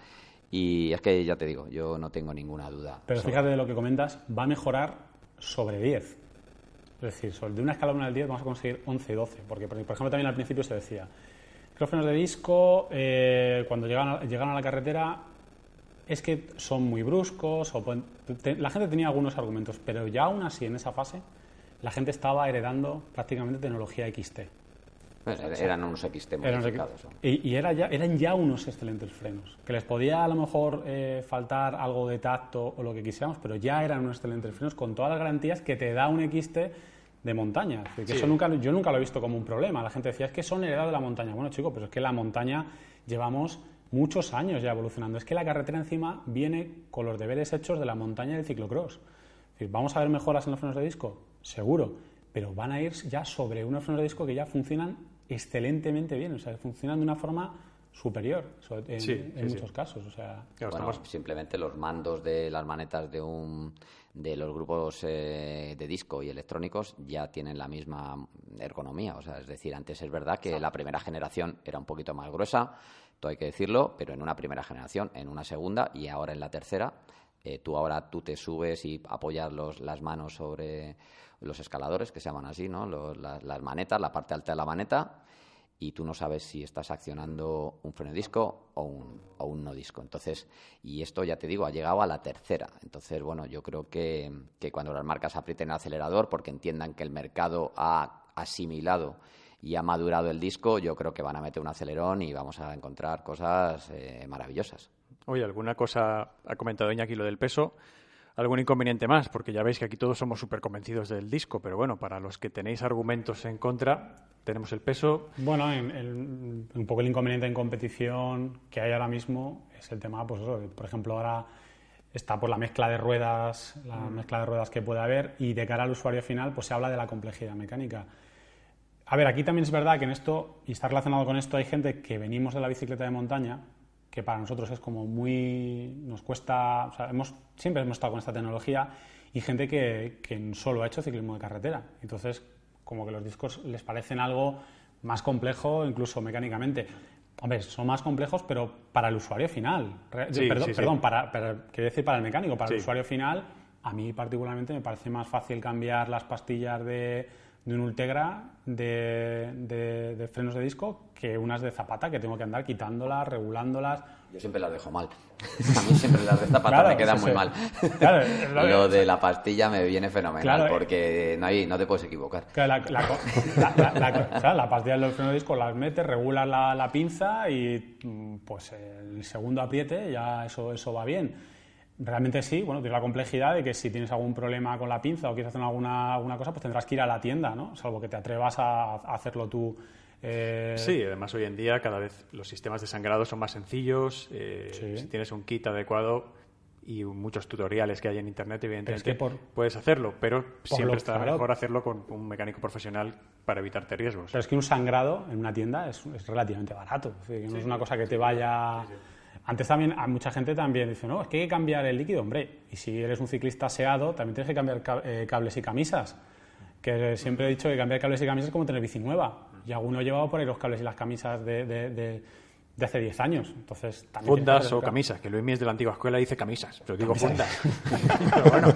y es que ya te digo, yo no tengo ninguna duda. Pero fíjate de lo que comentas, va a mejorar sobre 10. Es decir, sobre de una escala 1 al 10 vamos a conseguir 11 y 12. Porque, por ejemplo, también al principio se decía, los frenos de disco, eh, cuando llegan a, llegan a la carretera, es que son muy bruscos. O la gente tenía algunos argumentos, pero ya aún así, en esa fase, la gente estaba heredando prácticamente tecnología XT eran unos XT modificados. y, y era ya, eran ya unos excelentes frenos. Que les podía a lo mejor eh, faltar algo de tacto o lo que quisiéramos, pero ya eran unos excelentes frenos con todas las garantías que te da un XT de montaña. que eso nunca, yo nunca lo he visto como un problema. La gente decía, es que son heredados de la montaña. Bueno, chicos, pero es que la montaña llevamos muchos años ya evolucionando. Es que la carretera encima viene con los deberes hechos de la montaña del ciclocross. ¿Vamos a ver mejoras en los frenos de disco? Seguro, pero van a ir ya sobre unos frenos de disco que ya funcionan excelentemente bien, o sea, funcionan de una forma superior en, muchos casos. O sea, simplemente los mandos de las manetas de un de los grupos eh, de disco y electrónicos ya tienen la misma ergonomía. O sea, es decir, antes es verdad que la primera generación era un poquito más gruesa, todo hay que decirlo, pero en una primera generación, en una segunda y ahora en la tercera, eh, tú ahora tú te subes y apoyas los, las manos sobre los escaladores, que se llaman así, ¿no? las, manetas, la parte alta de la maneta, y tú no sabes si estás accionando un freno disco o un, o un no disco. Entonces, y esto ya te digo, ha llegado a la tercera. Entonces, bueno, yo creo que, que cuando las marcas aprieten el acelerador porque entiendan que el mercado ha asimilado y ha madurado el disco, yo creo que van a meter un acelerón y vamos a encontrar cosas eh, maravillosas. Oye, alguna cosa ha comentado Iñaki lo del peso algún inconveniente más, porque ya veis que aquí todos somos súper convencidos del disco, pero bueno, para los que tenéis argumentos en contra, tenemos el peso. Bueno, un poco el inconveniente en competición que hay ahora mismo es el tema, pues eso, por ejemplo, ahora está por la mezcla de ruedas, la mm. mezcla de ruedas que puede haber, y de cara al usuario final, pues se habla de la complejidad mecánica. A ver, aquí también es verdad que en esto, y está relacionado con esto, hay gente que venimos de la bicicleta de montaña, que para nosotros es como muy... nos cuesta... O sea, hemos, siempre hemos estado con esta tecnología y gente que, que solo ha hecho ciclismo de carretera. Entonces, como que los discos les parecen algo más complejo, incluso mecánicamente. Hombre, son más complejos, pero para el usuario final. perdón, Para, quiero decir para el mecánico, para el usuario final, a mí particularmente me parece más fácil cambiar las pastillas de de un Ultegra de, de, frenos de disco que unas de zapata que tengo que andar quitándolas, regulándolas. Yo siempre las dejo mal. A mí siempre las de zapata me quedan muy mal. lo, de la pastilla me viene fenomenal porque no, hay, no te puedes equivocar. la, la, pastilla de los frenos de disco las metes, regulas la, pinza y mm, pues el segundo apriete ya eso, eso va bien Realmente sí, bueno, tiene la complejidad de que si tienes algún problema con la pinza o quieres hacer alguna, alguna cosa, pues tendrás que ir a la tienda, ¿no? Salvo que te atrevas a, hacerlo tú. Eh... Sí, además hoy en día cada vez los sistemas de sangrado son más sencillos. Eh, si tienes un kit adecuado, y muchos tutoriales que hay en internet, evidentemente puedes hacerlo, pero siempre está mejor hacerlo con un mecánico profesional para evitarte riesgos. Pero es que un sangrado en una tienda es, relativamente barato, no es una cosa que te vaya... Antes también, a mucha gente también dice, no, es que hay que cambiar el líquido, hombre, y si eres un ciclista aseado, también tienes que cambiar eh, cables y camisas, que siempre he dicho que cambiar cables y camisas es como tener bici nueva, y alguno ha llevado por ahí los cables y las camisas de hace 10 años. Entonces, fundas o camisas, que Luis es de la antigua escuela dice camisas, pero digo fundas. pero bueno,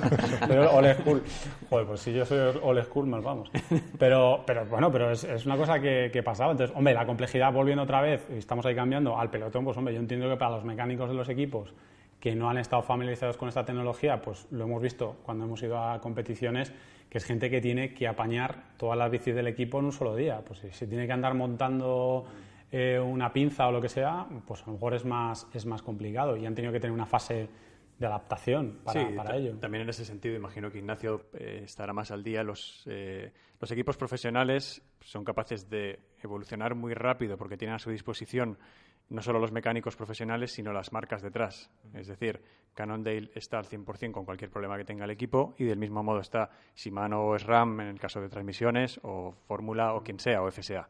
pero old school. Joder, pues si yo soy old school, mal vamos. Pero, pero bueno, pero es, es una cosa que, que, pasaba. Entonces, hombre, la complejidad volviendo otra vez, y estamos ahí cambiando al pelotón, pues hombre, yo entiendo que para los mecánicos de los equipos que no han estado familiarizados con esta tecnología, pues lo hemos visto cuando hemos ido a competiciones, que es gente que tiene que apañar todas las bicis del equipo en un solo día. Pues si tiene que andar montando eh, una pinza o lo que sea, pues a lo mejor es más, es más complicado y han tenido que tener una fase de adaptación para, para ello. También en ese sentido, imagino que Ignacio eh, estará más al día. Los, eh, los equipos profesionales son capaces de evolucionar muy rápido porque tienen a su disposición no solo los mecánicos profesionales, sino las marcas detrás. Es decir, Cannondale está al 100% con cualquier problema que tenga el equipo y del mismo modo está Shimano o SRAM en el caso de transmisiones o Fórmula o quien sea o FSA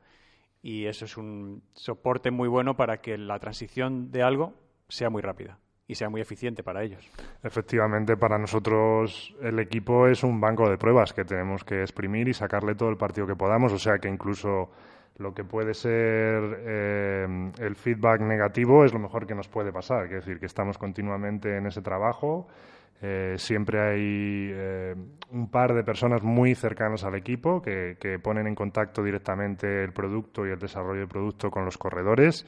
y eso es un soporte muy bueno para que la transición de algo sea muy rápida y sea muy eficiente para ellos. Efectivamente, para nosotros el equipo es un banco de pruebas que tenemos que exprimir y sacarle todo el partido que podamos, o sea que incluso lo que puede ser eh, el feedback negativo es lo mejor que nos puede pasar, es decir, que estamos continuamente en ese trabajo eh, siempre hay eh, un par de personas muy cercanas al equipo que, ponen en contacto directamente el producto y el desarrollo del producto con los corredores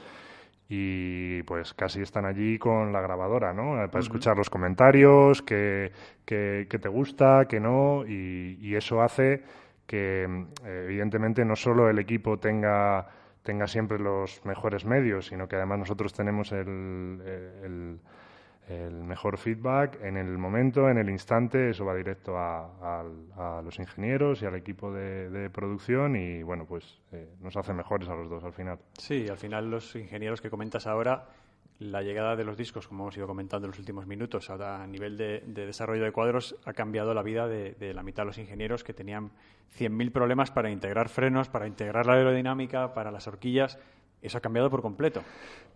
y pues casi están allí con la grabadora, ¿no? Eh, para escuchar los comentarios, que, te gusta, que no, y, eso hace que evidentemente no solo el equipo tenga, tenga siempre los mejores medios, sino que además nosotros tenemos el el mejor feedback en el momento, en el instante, eso va directo a, los ingenieros y al equipo de, producción y bueno, pues eh, nos hace mejores a los dos al final. Sí, al final los ingenieros que comentas ahora, la llegada de los discos, como hemos ido comentando en los últimos minutos, a nivel de, desarrollo de cuadros, ha cambiado la vida de, de la mitad de los ingenieros que tenían 100.000 problemas para integrar frenos, para integrar la aerodinámica, para las horquillas eso ha cambiado por completo.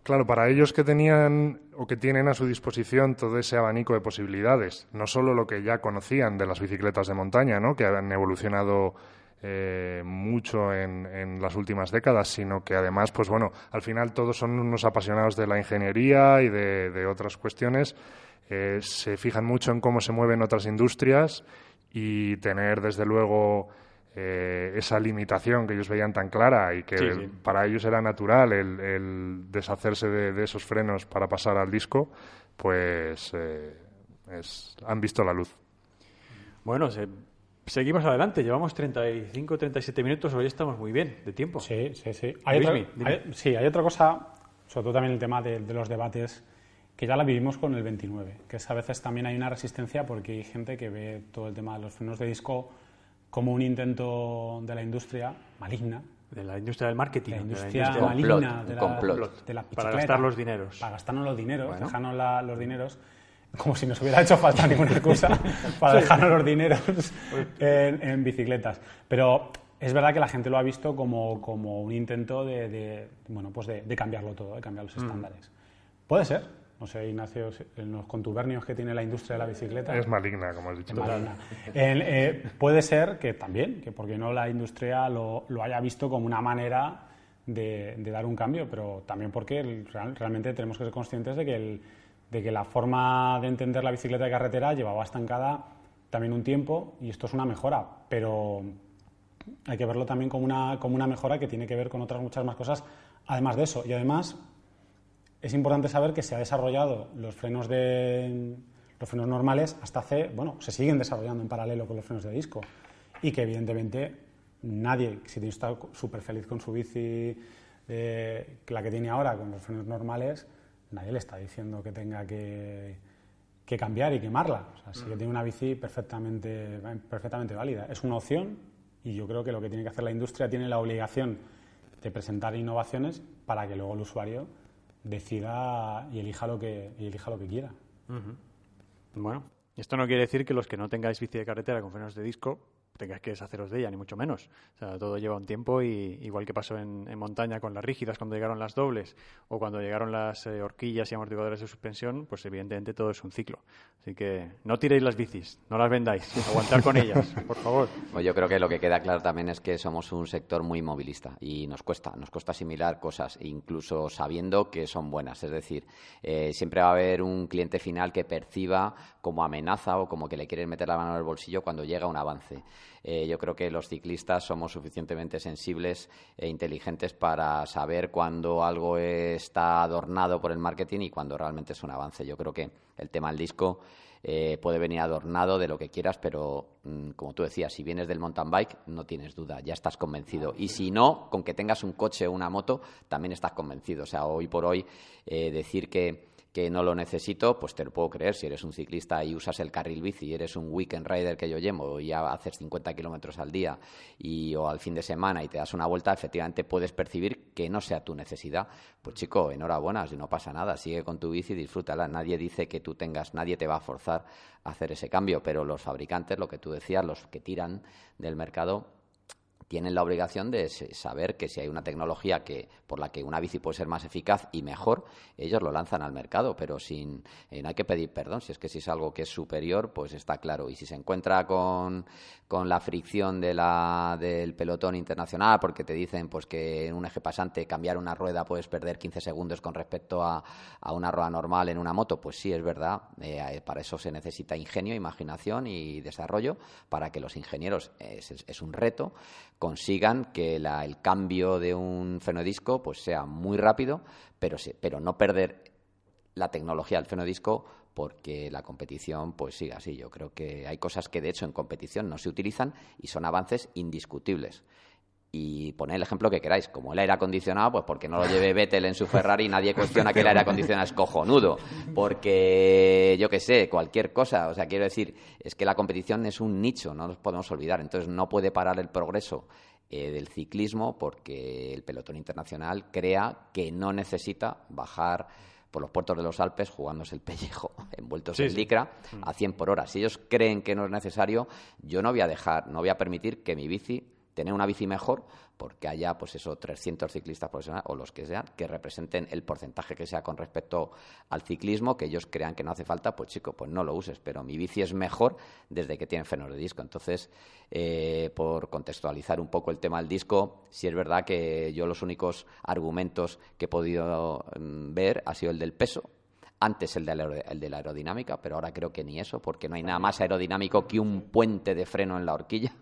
Claro, para ellos que tenían o que tienen a su disposición todo ese abanico de posibilidades, no solo lo que ya conocían de las bicicletas de montaña, ¿no? que han evolucionado eh, mucho en, las últimas décadas, sino que además, pues bueno, al final todos son unos apasionados de la ingeniería y de, otras cuestiones, eh, se fijan mucho en cómo se mueven otras industrias y tener desde luego eh, esa limitación que ellos veían tan clara y que para ellos era natural el, deshacerse de, esos frenos para pasar al disco, pues eh, han visto la luz. Bueno, seguimos adelante. Llevamos 35, 37 minutos. Hoy estamos muy bien de tiempo. Sí, sí, sí. Hay, otra, sí, hay otra cosa, sobre todo también el tema de, de los debates que ya la vivimos con el 29, que es a veces también hay una resistencia porque hay gente que ve todo el tema de los frenos de disco como un intento de la industria maligna. De la industria del marketing. De la industria, maligna de, la, Para gastar los dineros. Para gastarnos los dineros, dejarnos los dineros como si nos hubiera hecho falta ninguna excusa para dejarnos los dineros en, bicicletas. Pero es verdad que la gente lo ha visto como, como un intento de, bueno, pues de, cambiarlo todo, de cambiar los mm. estándares. Puede ser, no sé, Ignacio, en los contubernios que tiene la industria de la bicicleta. Es maligna, como has dicho. Eh, puede ser que también, que porque no la industria lo, haya visto como una manera de, dar un cambio, pero también porque realmente tenemos que ser conscientes de que, de que la forma de entender la bicicleta de carretera llevaba estancada también un tiempo y esto es una mejora, pero hay que verlo también como una, como una mejora que tiene que ver con otras muchas más cosas, además de eso. Y además es importante saber que se ha desarrollado los frenos de los frenos normales hasta hace, bueno, se siguen desarrollando en paralelo con los frenos de disco y que evidentemente nadie, si está súper feliz con su bici, eh, la que tiene ahora con los frenos normales, nadie le está diciendo que tenga que, que cambiar y quemarla. O sea, sí que tiene una bici perfectamente, perfectamente válida. Es una opción y yo creo que lo que tiene que hacer la industria tiene la obligación de presentar innovaciones para que luego el usuario decida y elija lo que, elija lo que quiera. Bueno, esto no quiere decir que los que no tengáis bici de carretera con frenos de disco tengáis que deshaceros de ella, ni mucho menos. O sea, todo lleva un tiempo y igual que pasó en, montaña con las rígidas cuando llegaron las dobles o cuando llegaron las eh, horquillas y amortiguadores de suspensión, pues evidentemente todo es un ciclo. Así que no tiréis las bicis, no las vendáis, aguantar con ellas, por favor. Pues yo creo que lo que queda claro también es que somos un sector muy movilista y nos cuesta, nos cuesta asimilar cosas, incluso sabiendo que son buenas. Es decir, eh, siempre va a haber un cliente final que perciba como amenaza o como que le quieren meter la mano en el bolsillo cuando llega un avance. Eh, yo creo que los ciclistas somos suficientemente sensibles e inteligentes para saber cuando algo está adornado por el marketing y cuando realmente es un avance. Yo creo que el tema del disco eh, puede venir adornado de lo que quieras, pero mm, como tú decías, si vienes del mountain bike, no tienes duda, ya estás convencido. Y si no, con que tengas un coche o una moto, también estás convencido. O sea, hoy por hoy, eh, decir que que no lo necesito, pues te lo puedo creer. Si eres un ciclista y usas el carril bici, eres un weekend rider que yo llevo y haces 50 kilómetros al día y, o al fin de semana y te das una vuelta, efectivamente puedes percibir que no sea tu necesidad. Pues chico, enhorabuena, si no pasa nada, sigue con tu bici, disfrútala. Nadie dice que tú tengas, nadie te va a forzar a hacer ese cambio, pero los fabricantes, lo que tú decías, los que tiran del mercado, tienen la obligación de saber que si hay una tecnología que por la que una bici puede ser más eficaz y mejor, ellos lo lanzan al mercado, pero sin eh, no hay que pedir perdón. Si es que si es algo que es superior, pues está claro. Y si se encuentra con, con la fricción de la, del pelotón internacional, porque te dicen pues que en un eje pasante cambiar una rueda puedes perder 15 segundos con respecto a, a una rueda normal en una moto, pues sí, es verdad. Eh, para eso se necesita ingenio, imaginación y desarrollo, para que los ingenieros, es un reto, consigan que el cambio de un fenodisco pues sea muy rápido, pero, pero no perder la tecnología del fenodisco porque la competición pues siga así. Yo creo que hay cosas que de hecho en competición no se utilizan y son avances indiscutibles y poned el ejemplo que queráis. Como el aire acondicionado, pues porque no lo lleve Vettel en su Ferrari, nadie cuestiona que el aire acondicionado es cojonudo. Porque, yo qué sé, cualquier cosa. O sea, quiero decir, es que la competición es un nicho, no nos podemos olvidar. Entonces, no puede parar el progreso eh, del ciclismo porque el pelotón internacional crea que no necesita bajar por los puertos de los Alpes jugándose el pellejo, envueltos en licra, a 100 por hora. Si ellos creen que no es necesario, yo no voy a dejar, no voy a permitir que mi bici tener una bici mejor porque haya, pues eso, 300 ciclistas profesionales o los que sean, que representen el porcentaje que sea con respecto al ciclismo, que ellos crean que no hace falta, pues chico, pues no lo uses, pero mi bici es mejor desde que tiene frenos de disco. Entonces, eh, por contextualizar un poco el tema del disco, sí es verdad que yo los únicos argumentos que he podido mm, ver ha sido el del peso, antes el de, la, el de la aerodinámica, pero ahora creo que ni eso, porque no hay nada más aerodinámico que un puente de freno en la horquilla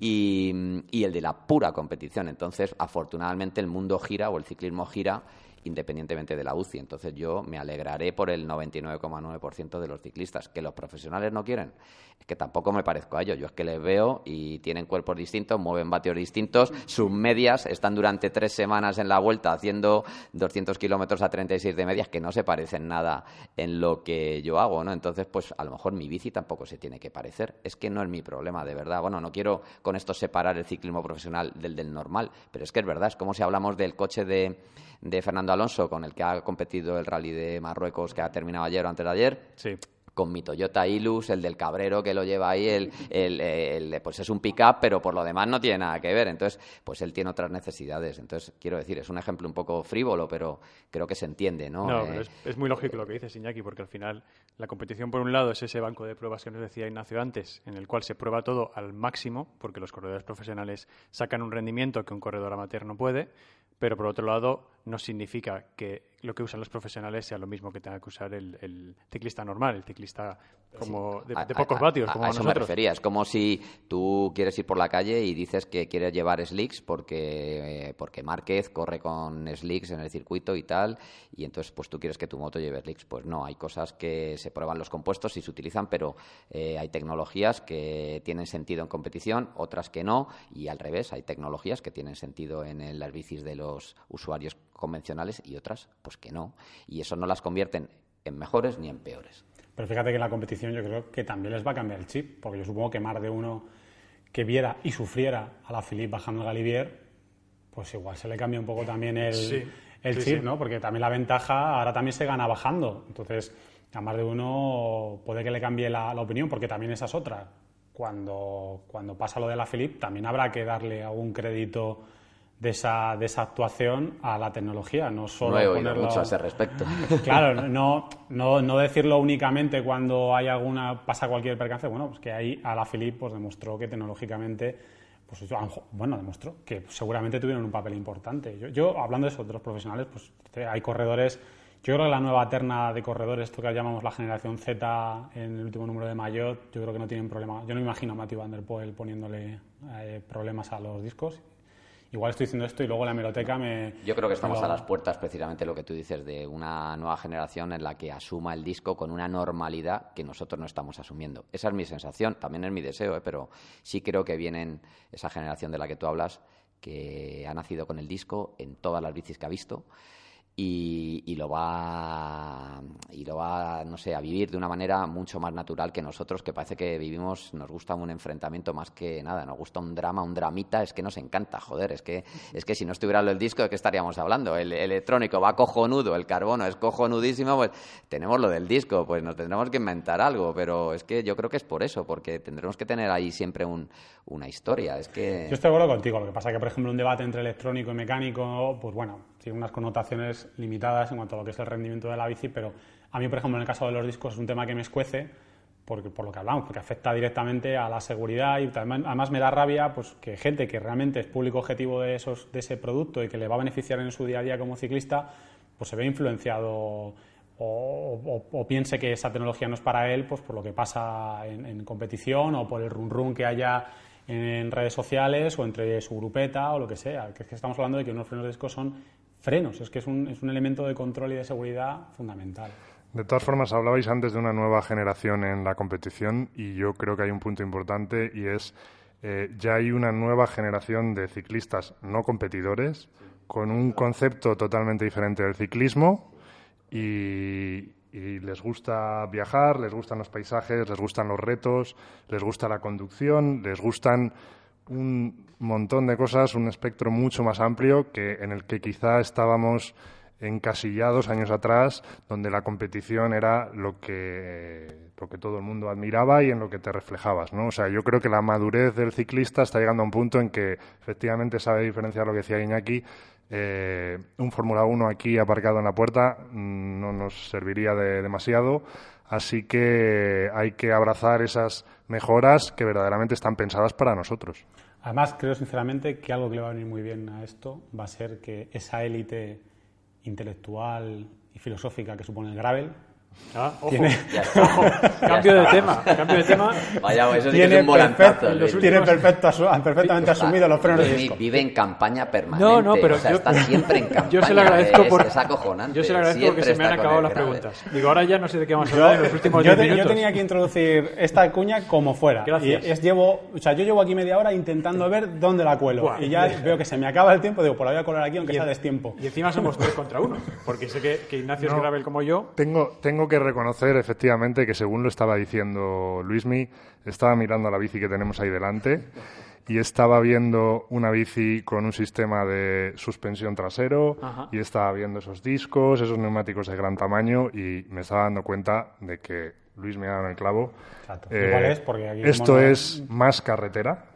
y, y el de la pura competición. Entonces, afortunadamente, el mundo gira o el ciclismo gira independientemente de la UCI. Entonces yo me alegraré por el 99,9% de los ciclistas. ¿Que los profesionales no quieren? Es que tampoco me parezco a ellos. Yo es que les veo y tienen cuerpos distintos, mueven vatios distintos, sus medias están durante tres semanas en la vuelta haciendo 200 kilómetros a 36 de medias que no se parecen nada en lo que yo hago, ¿no? Entonces, pues a lo mejor mi bici tampoco se tiene que parecer. Es que no es mi problema, de verdad. Bueno, no quiero con esto separar el ciclismo profesional del del normal, pero es que es verdad, es como si hablamos del coche de de Fernando Alonso, con el que ha competido el rally de Marruecos que ha terminado ayer o antes de ayer. Sí con mi Toyota Hilux, el del Cabrero que lo lleva ahí, el, el, pues es un pick-up, pero por lo demás no tiene nada que ver. Entonces, pues él tiene otras necesidades. Entonces, quiero decir, es un ejemplo un poco frívolo, pero creo que se entiende, ¿no? No, eh, es, muy lógico lo que dices, Iñaki, porque al final la competición, por un lado, es ese banco de pruebas que nos decía Ignacio antes, en el cual se prueba todo al máximo, porque los corredores profesionales sacan un rendimiento que un corredor amateur no puede, pero por otro lado no significa que lo que usan los profesionales sea lo mismo que tenga que usar el, ciclista normal, el ciclista como de, pocos vatios. Como a, eso me refería. Es como si tú quieres ir por la calle y dices que quieres llevar slicks porque, eh, porque Márquez corre con slicks en el circuito y tal, y entonces pues tú quieres que tu moto lleve slicks. Pues no, hay cosas que se prueban los compuestos y se utilizan, pero eh, hay tecnologías que tienen sentido en competición, otras que no, y al revés, hay tecnologías que tienen sentido en las bicis de los usuarios convencionales y otras pues que no. Y eso no las convierten en mejores ni en peores. Pero fíjate que en la competición yo creo que también les va a cambiar el chip, porque yo supongo que más de uno que viera y sufriera a la Philippe bajando el Galivier, pues igual se le cambia un poco también el, el chip, ¿no? Porque también la ventaja ahora también se gana bajando. Entonces, a más de uno puede que le cambie la, la opinión, porque también esa es otra. Cuando, cuando pasa lo de la Philip, también habrá que darle algún crédito de esa, de esa actuación a la tecnología, no solo No he oído ponerlo... mucho a ese respecto. Claro, no, no, no decirlo únicamente cuando hay alguna pasa cualquier percance, bueno, pues que ahí a la Philip pues demostró que tecnológicamente, pues bueno, demostró que seguramente tuvieron un papel importante. Yo, yo, hablando de eso, de los profesionales, pues te- hay corredores, yo creo que la nueva terna de corredores, esto que llamamos la generación Z en el último número de Mayotte, yo creo que no tienen problema. Yo no me imagino a Matthew Van Der Poel poniéndole eh, problemas a los discos. Igual estoy diciendo esto y luego la hemeroteca me... Yo creo que estamos a las puertas precisamente lo que tú dices de una nueva generación en la que asuma el disco con una normalidad que nosotros no estamos asumiendo. Esa es mi sensación, también es mi deseo, ¿eh? pero sí creo que vienen esa generación de la que tú hablas que ha nacido con el disco en todas las bicis que ha visto y, y lo va y lo va no sé a vivir de una manera mucho más natural que nosotros que parece que vivimos nos gusta un enfrentamiento más que nada nos gusta un drama un dramita es que nos encanta joder es que es que si no estuviera del disco de qué estaríamos hablando el, electrónico va cojonudo el carbono es cojonudísimo pues tenemos lo del disco pues nos tendremos que inventar algo pero es que yo creo que es por eso porque tendremos que tener ahí siempre un, una historia es que Yo estoy de acuerdo contigo. Lo que pasa que, por ejemplo, un debate entre electrónico y mecánico, pues bueno, tiene unas connotaciones limitadas en cuanto a lo que es el rendimiento de la bici, pero a mí, por ejemplo, en el caso de los discos es un tema que me escuece, porque, por lo que hablamos, porque afecta directamente a la seguridad y además me da rabia pues, que gente que realmente es público objetivo de, esos, de ese producto y que le va a beneficiar en su día a día como ciclista, pues se ve influenciado o, o- piense que esa tecnología no es para él, pues por lo que pasa en, en competición o por el run run que haya en redes sociales o entre su grupeta o lo que sea. Que es que estamos hablando de que unos frenos de disco son frenos, es que es un, es un elemento de control y de seguridad fundamental. De todas formas, hablabais antes de una nueva generación en la competición y yo creo que hay un punto importante y es eh, ya hay una nueva generación de ciclistas no competidores con un concepto totalmente diferente del ciclismo y, y les gusta viajar, les gustan los paisajes, les gustan los retos, les gusta la conducción, les gustan un montón de cosas, un espectro mucho más amplio que en el que quizá estábamos encasillados años atrás, donde la competición era lo que, lo que todo el mundo admiraba y en lo que te reflejabas, ¿no? O sea, yo creo que la madurez del ciclista está llegando a un punto en que efectivamente sabe diferenciar lo que decía Iñaki. eh, un Fórmula 1 aquí aparcado en la puerta mm, no nos serviría de demasiado, así que hay que abrazar esas mejoras que verdaderamente están pensadas para nosotros. Además, creo sinceramente que algo que le va a venir muy bien a esto va a ser que esa élite intelectual y filosófica que supone el gravel Ah, ojo. tiene, Ya está. Ya Cambio de está. tema, cambio de tema. Vaya, eso sí que tiene, es un perfecto- Luis. tiene perfecto perfectamente asumido los frenos de disco. vive en campaña permanente. No, no, pero o sea, yo- está siempre en campaña. Yo se lo agradezco es, por. es acojonante. Yo se lo agradezco Siempre porque se me han acabado las grave. preguntas. Digo, ahora ya no sé de qué vamos a hablar en los últimos yo 10 te- yo minutos. tenía que introducir esta cuña como fuera. Gracias. Y es, llevo, o sea, yo llevo aquí media hora intentando ver dónde la cuelo. Buah. y ya veo que se me acaba el tiempo. Digo, pues la voy a colar aquí aunque Y sea destiempo. Y encima somos tres contra uno. Porque sé que, que Ignacio es No. gravel como yo. Tengo, tengo que reconocer efectivamente que según lo estaba diciendo Luismi, estaba mirando la bici que tenemos ahí delante y estaba viendo una bici con un sistema de suspensión trasero Ajá. y estaba viendo esos discos, esos neumáticos de gran tamaño y me estaba dando cuenta de que Luis me ha dado en el clavo. Eh, es porque aquí esto como no- es más carretera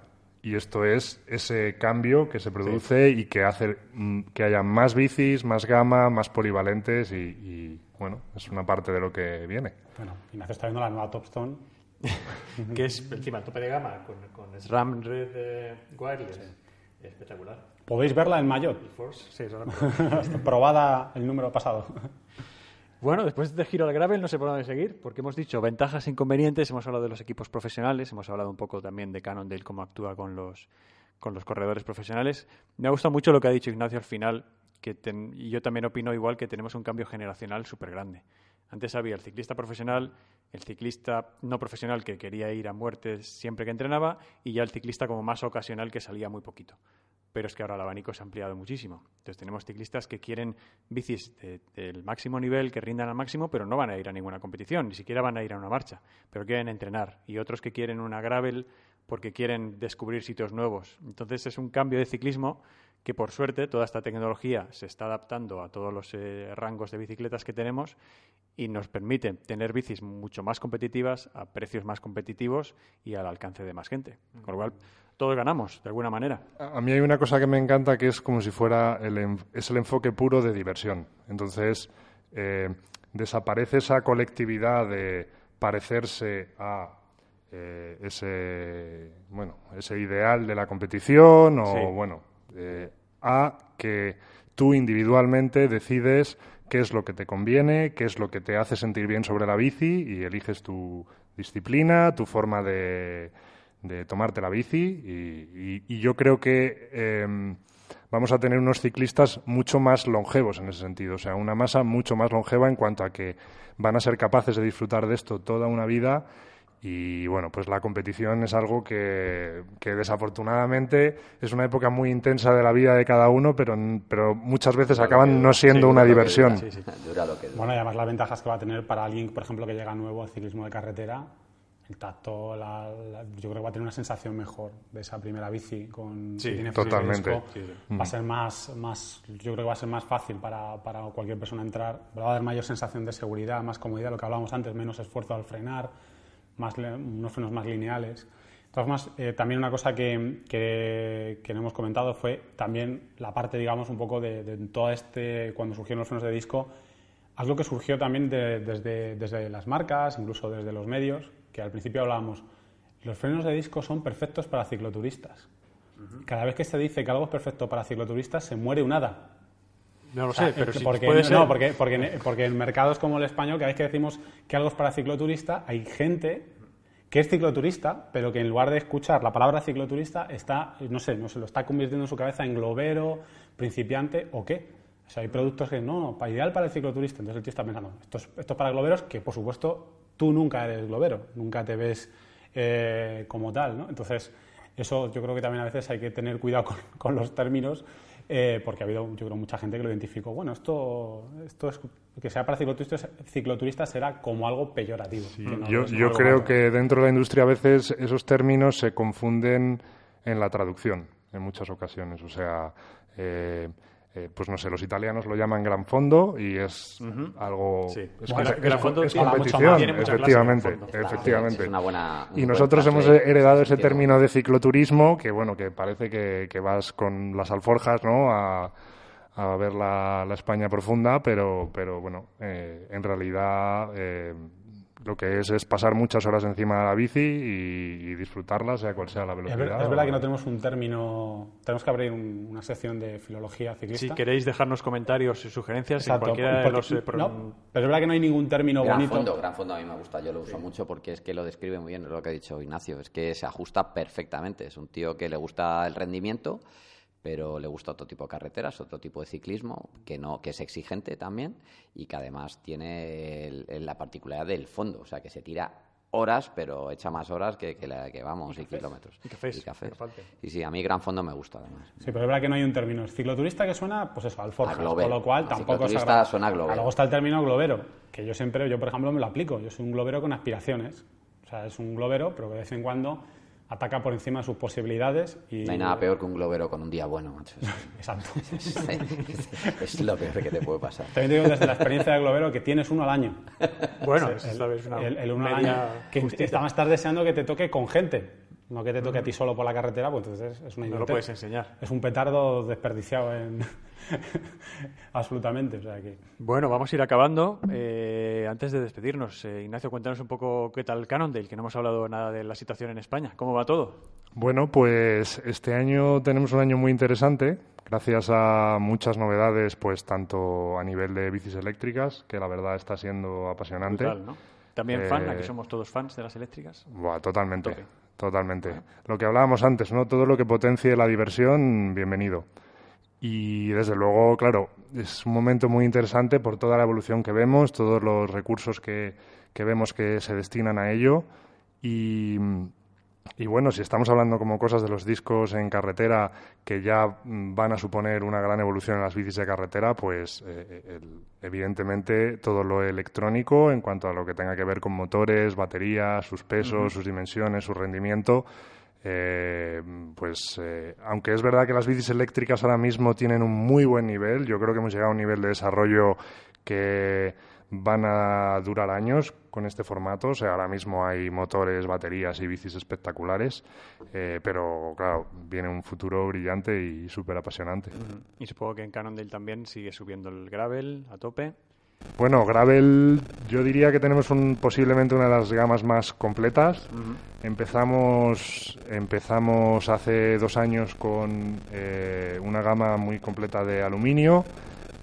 y esto es ese cambio que se produce y que hace mm, que haya más bicis, más gama, más polivalentes y, y, bueno, es una parte de lo que viene. Bueno, Ignacio está viendo la nueva Topstone. que es encima tope de gama con, con SRAM Red eh, Wireless. Espectacular. Podéis verla en. Force, sí, Probada el número pasado. Bueno, después de giro al gravel no sé por dónde seguir, porque hemos dicho ventajas e inconvenientes, hemos hablado de los equipos profesionales, hemos hablado un poco también de Cannondale, cómo actúa con los, con los corredores profesionales. Me ha gustado mucho lo que ha dicho Ignacio al final, que ten- y yo también opino igual que tenemos un cambio generacional súper grande. Antes había el ciclista profesional, el ciclista no profesional que quería ir a muerte siempre que entrenaba, y ya el ciclista como más ocasional que salía muy poquito pero es que ahora el abanico se ha ampliado muchísimo. Entonces tenemos ciclistas que quieren bicis de- del máximo nivel, que rindan al máximo, pero no van a ir a ninguna competición, ni siquiera van a ir a una marcha, pero quieren entrenar. Y otros que quieren una gravel porque quieren descubrir sitios nuevos. Entonces es un cambio de ciclismo que por suerte toda esta tecnología se está adaptando a todos los eh, rangos de bicicletas que tenemos y nos permite tener bicis mucho más competitivas, a precios más competitivos y al alcance de más gente. Con lo cual, todos ganamos, de alguna manera. A mí hay una cosa que me encanta que es como si fuera el, es el enfoque puro de diversión. Entonces, eh, desaparece esa colectividad de parecerse a eh, ese, bueno, ese ideal de la competición o, bueno, eh, a que tú individualmente decides qué es lo que te conviene, qué es lo que te hace sentir bien sobre la bici y eliges tu disciplina, tu forma de, tomarte la bici y, yo creo que em, vamos a tener unos ciclistas mucho más longevos en ese sentido, o sea, una masa mucho más longeva en cuanto a que van a ser capaces de disfrutar de esto toda una vida y bueno, pues la competición es algo que, desafortunadamente es una época muy intensa de la vida de cada uno, pero, pero muchas veces acaban no siendo una diversión. bueno, y además las ventajas que va a tener para alguien, por ejemplo, que llega nuevo al ciclismo de carretera, el tacto, yo creo que va a tener una sensación mejor de esa primera bici con sí, totalmente. va a ser más, más, yo creo que va a ser más fácil para, para cualquier persona entrar, va a dar mayor sensación de seguridad, más comodidad, lo que hablábamos antes, menos esfuerzo al frenar más, unos frenos más lineales. De eh, también una cosa que, que, no hemos comentado fue también la parte, digamos, un poco de, de todo este, cuando surgieron los frenos de disco, algo que surgió también desde, desde las marcas, incluso desde los medios, que al principio hablábamos, los frenos de disco son perfectos para cicloturistas. Cada vez que se dice que algo es perfecto para cicloturistas, se muere un hada. No lo sé, pero porque, puede no, porque, porque, porque en mercados como el español, cada vez que decimos que algo es para cicloturista, hay gente que es cicloturista, pero que en lugar de escuchar la palabra cicloturista está, no sé, no se lo está convirtiendo en su cabeza en globero, principiante o qué. O sea, hay productos que no, para ideal para el cicloturista. Entonces el tío está pensando, esto es, esto para globeros, que por supuesto tú nunca eres globero, nunca te ves eh, como tal, ¿no? Entonces, eso yo creo que también a veces hay que tener cuidado con, con los términos eh, porque ha habido, yo creo, mucha gente que lo identificó. Bueno, esto, esto es, que sea para cicloturistas, cicloturistas será como algo peyorativo. yo, yo creo que dentro de la industria a veces esos términos se confunden en la traducción en muchas ocasiones. O sea, eh, eh, pues no sé, los italianos lo llaman gran fondo y es algo sí. es, gran fondo es competición, efectivamente, efectivamente. Es una buena, y nosotros hemos heredado ese término de cicloturismo que bueno, que parece que, que vas con las alforjas, ¿no? A, a ver la, la, España profunda, pero, pero bueno, eh, en realidad eh, lo que es es pasar muchas horas encima de la bici y, disfrutarla, sea cual sea la velocidad. Es, verdad que no tenemos un término, tenemos que abrir una sección de filología ciclista. Si queréis dejarnos comentarios y sugerencias en cualquiera de los... Eh, pero es verdad que no hay ningún término gran bonito. Fondo, gran fondo a mí me gusta, yo lo uso mucho porque es que lo describe muy bien, es lo que ha dicho Ignacio, es que se ajusta perfectamente, es un tío que le gusta el rendimiento pero le gusta otro tipo de carreteras, otro tipo de ciclismo que no que es exigente también y que además tiene la particularidad del fondo, o sea que se tira horas, pero echa más horas que, que, la, que vamos, y, kilómetros. Y cafés. Y cafés. Sí, sí, a mí Gran Fondo me gusta además. Sí, pero es verdad que no hay un término. Cicloturista que suena, pues eso, al Forjas, con lo cual tampoco es suena globero. Luego está el término globero, que yo siempre, yo por ejemplo me lo aplico. Yo soy un globero con aspiraciones. O sea, es un globero, pero que de vez en cuando ataca por encima de sus posibilidades. Y... No hay nada peor que un globero con un día bueno, macho. Exacto. es, lo peor que te puede pasar. También te digo desde la experiencia de globero que tienes uno al año. Bueno, el, el, uno al año que estás deseando que te toque con gente. No que te toque a ti solo por la carretera, pues entonces es una No lo puedes enseñar. Es un petardo desperdiciado en... Absolutamente. O sea que... Bueno, vamos a ir acabando. Eh, antes de despedirnos, eh, Ignacio, cuéntanos un poco qué tal Cannondale, que no hemos hablado nada de la situación en España. ¿Cómo va todo? Bueno, pues este año tenemos un año muy interesante, gracias a muchas novedades, pues tanto a nivel de bicis eléctricas, que la verdad está siendo apasionante. También fan, aquí eh, somos todos fans de las eléctricas. Buah, totalmente. Totalmente. Lo que hablábamos antes, ¿no? Todo lo que potencie la diversión, bienvenido. Y desde luego, claro, es un momento muy interesante por toda la evolución que vemos, todos los recursos que, que vemos que se destinan a ello. Y, y bueno, si estamos hablando como cosas de los discos en carretera que ya van a suponer una gran evolución en las bicis de carretera, pues eh, evidentemente todo lo electrónico en cuanto a lo que tenga que ver con motores, baterías, sus pesos, sus dimensiones, su rendimiento, eh, pues eh, aunque es verdad que las bicis eléctricas ahora mismo tienen un muy buen nivel, yo creo que hemos llegado a un nivel de desarrollo que van a durar años con este formato. O sea, ahora mismo hay motores, baterías y bicis espectaculares, eh, pero claro, viene un futuro brillante y súper apasionante. Y supongo que en Cannondale también sigue subiendo el gravel a tope. Bueno, Gravel yo diría que tenemos un, posiblemente una de las gamas más completas. Empezamos, empezamos hace dos años con eh, una gama muy completa de aluminio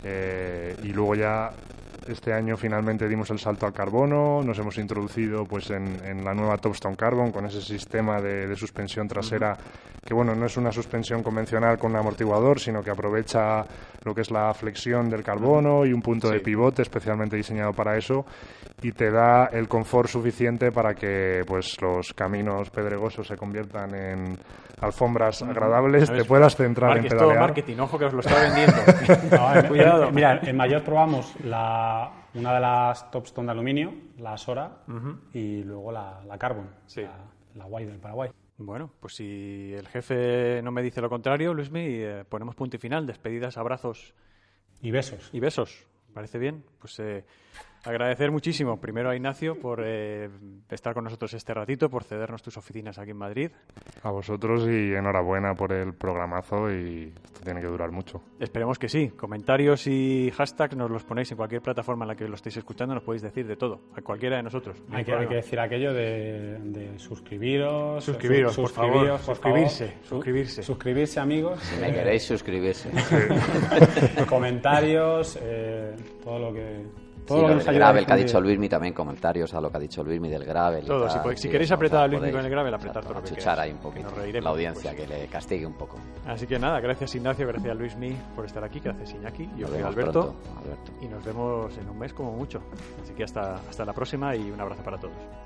eh, y luego ya este año finalmente dimos el salto al carbono, nos hemos introducido pues en, la nueva Topstone Carbon con ese sistema de, suspensión trasera que bueno, no es una suspensión convencional con un amortiguador, sino que aprovecha lo que es la flexión del carbono y un punto de pivote especialmente diseñado para eso y te da el confort suficiente para que pues los caminos pedregosos se conviertan en alfombras agradables, te puedas centrar en pedalear. todo marketing, ojo que os lo está vendiendo. Cuidado. mira, en Mayor probamos la, una de las Topstone de aluminio, la Sora, y luego la, la Carbon, la, la del Paraguay. Bueno, pues si el jefe no me dice lo contrario, Luismi, eh, ponemos punto y final. Despedidas, abrazos. Y besos. Y besos. ¿Parece bien? Pues eh, Agradecer muchísimo primero a Ignacio por eh, estar con nosotros este ratito, por cedernos tus oficinas aquí en Madrid. A vosotros y enhorabuena por el programazo y esto tiene que durar mucho. Esperemos que sí. Comentarios y hashtags nos los ponéis en cualquier plataforma en la que lo estéis escuchando, nos podéis decir de todo, a cualquiera de nosotros. Hay, que, decir aquello de, suscribiros. Suscribiros, por favor. suscribirse, suscribirse. Suscribirse, amigos. Si me queréis, suscribirse. Comentarios, eh, todo lo que todo lo del gravel que ha dicho Luismi, también comentarios a lo que ha dicho Luismi del gravel. Todo, si, queréis apretar a Luismi con el gravel, apretar todo lo que chuchar ahí un poquito la audiencia, que le castigue un poco. Así que nada, gracias Ignacio, gracias Luismi por estar aquí, gracias Iñaki, yo soy Alberto, Alberto, y nos vemos en un mes como mucho. Así que hasta, hasta la próxima y un abrazo para todos.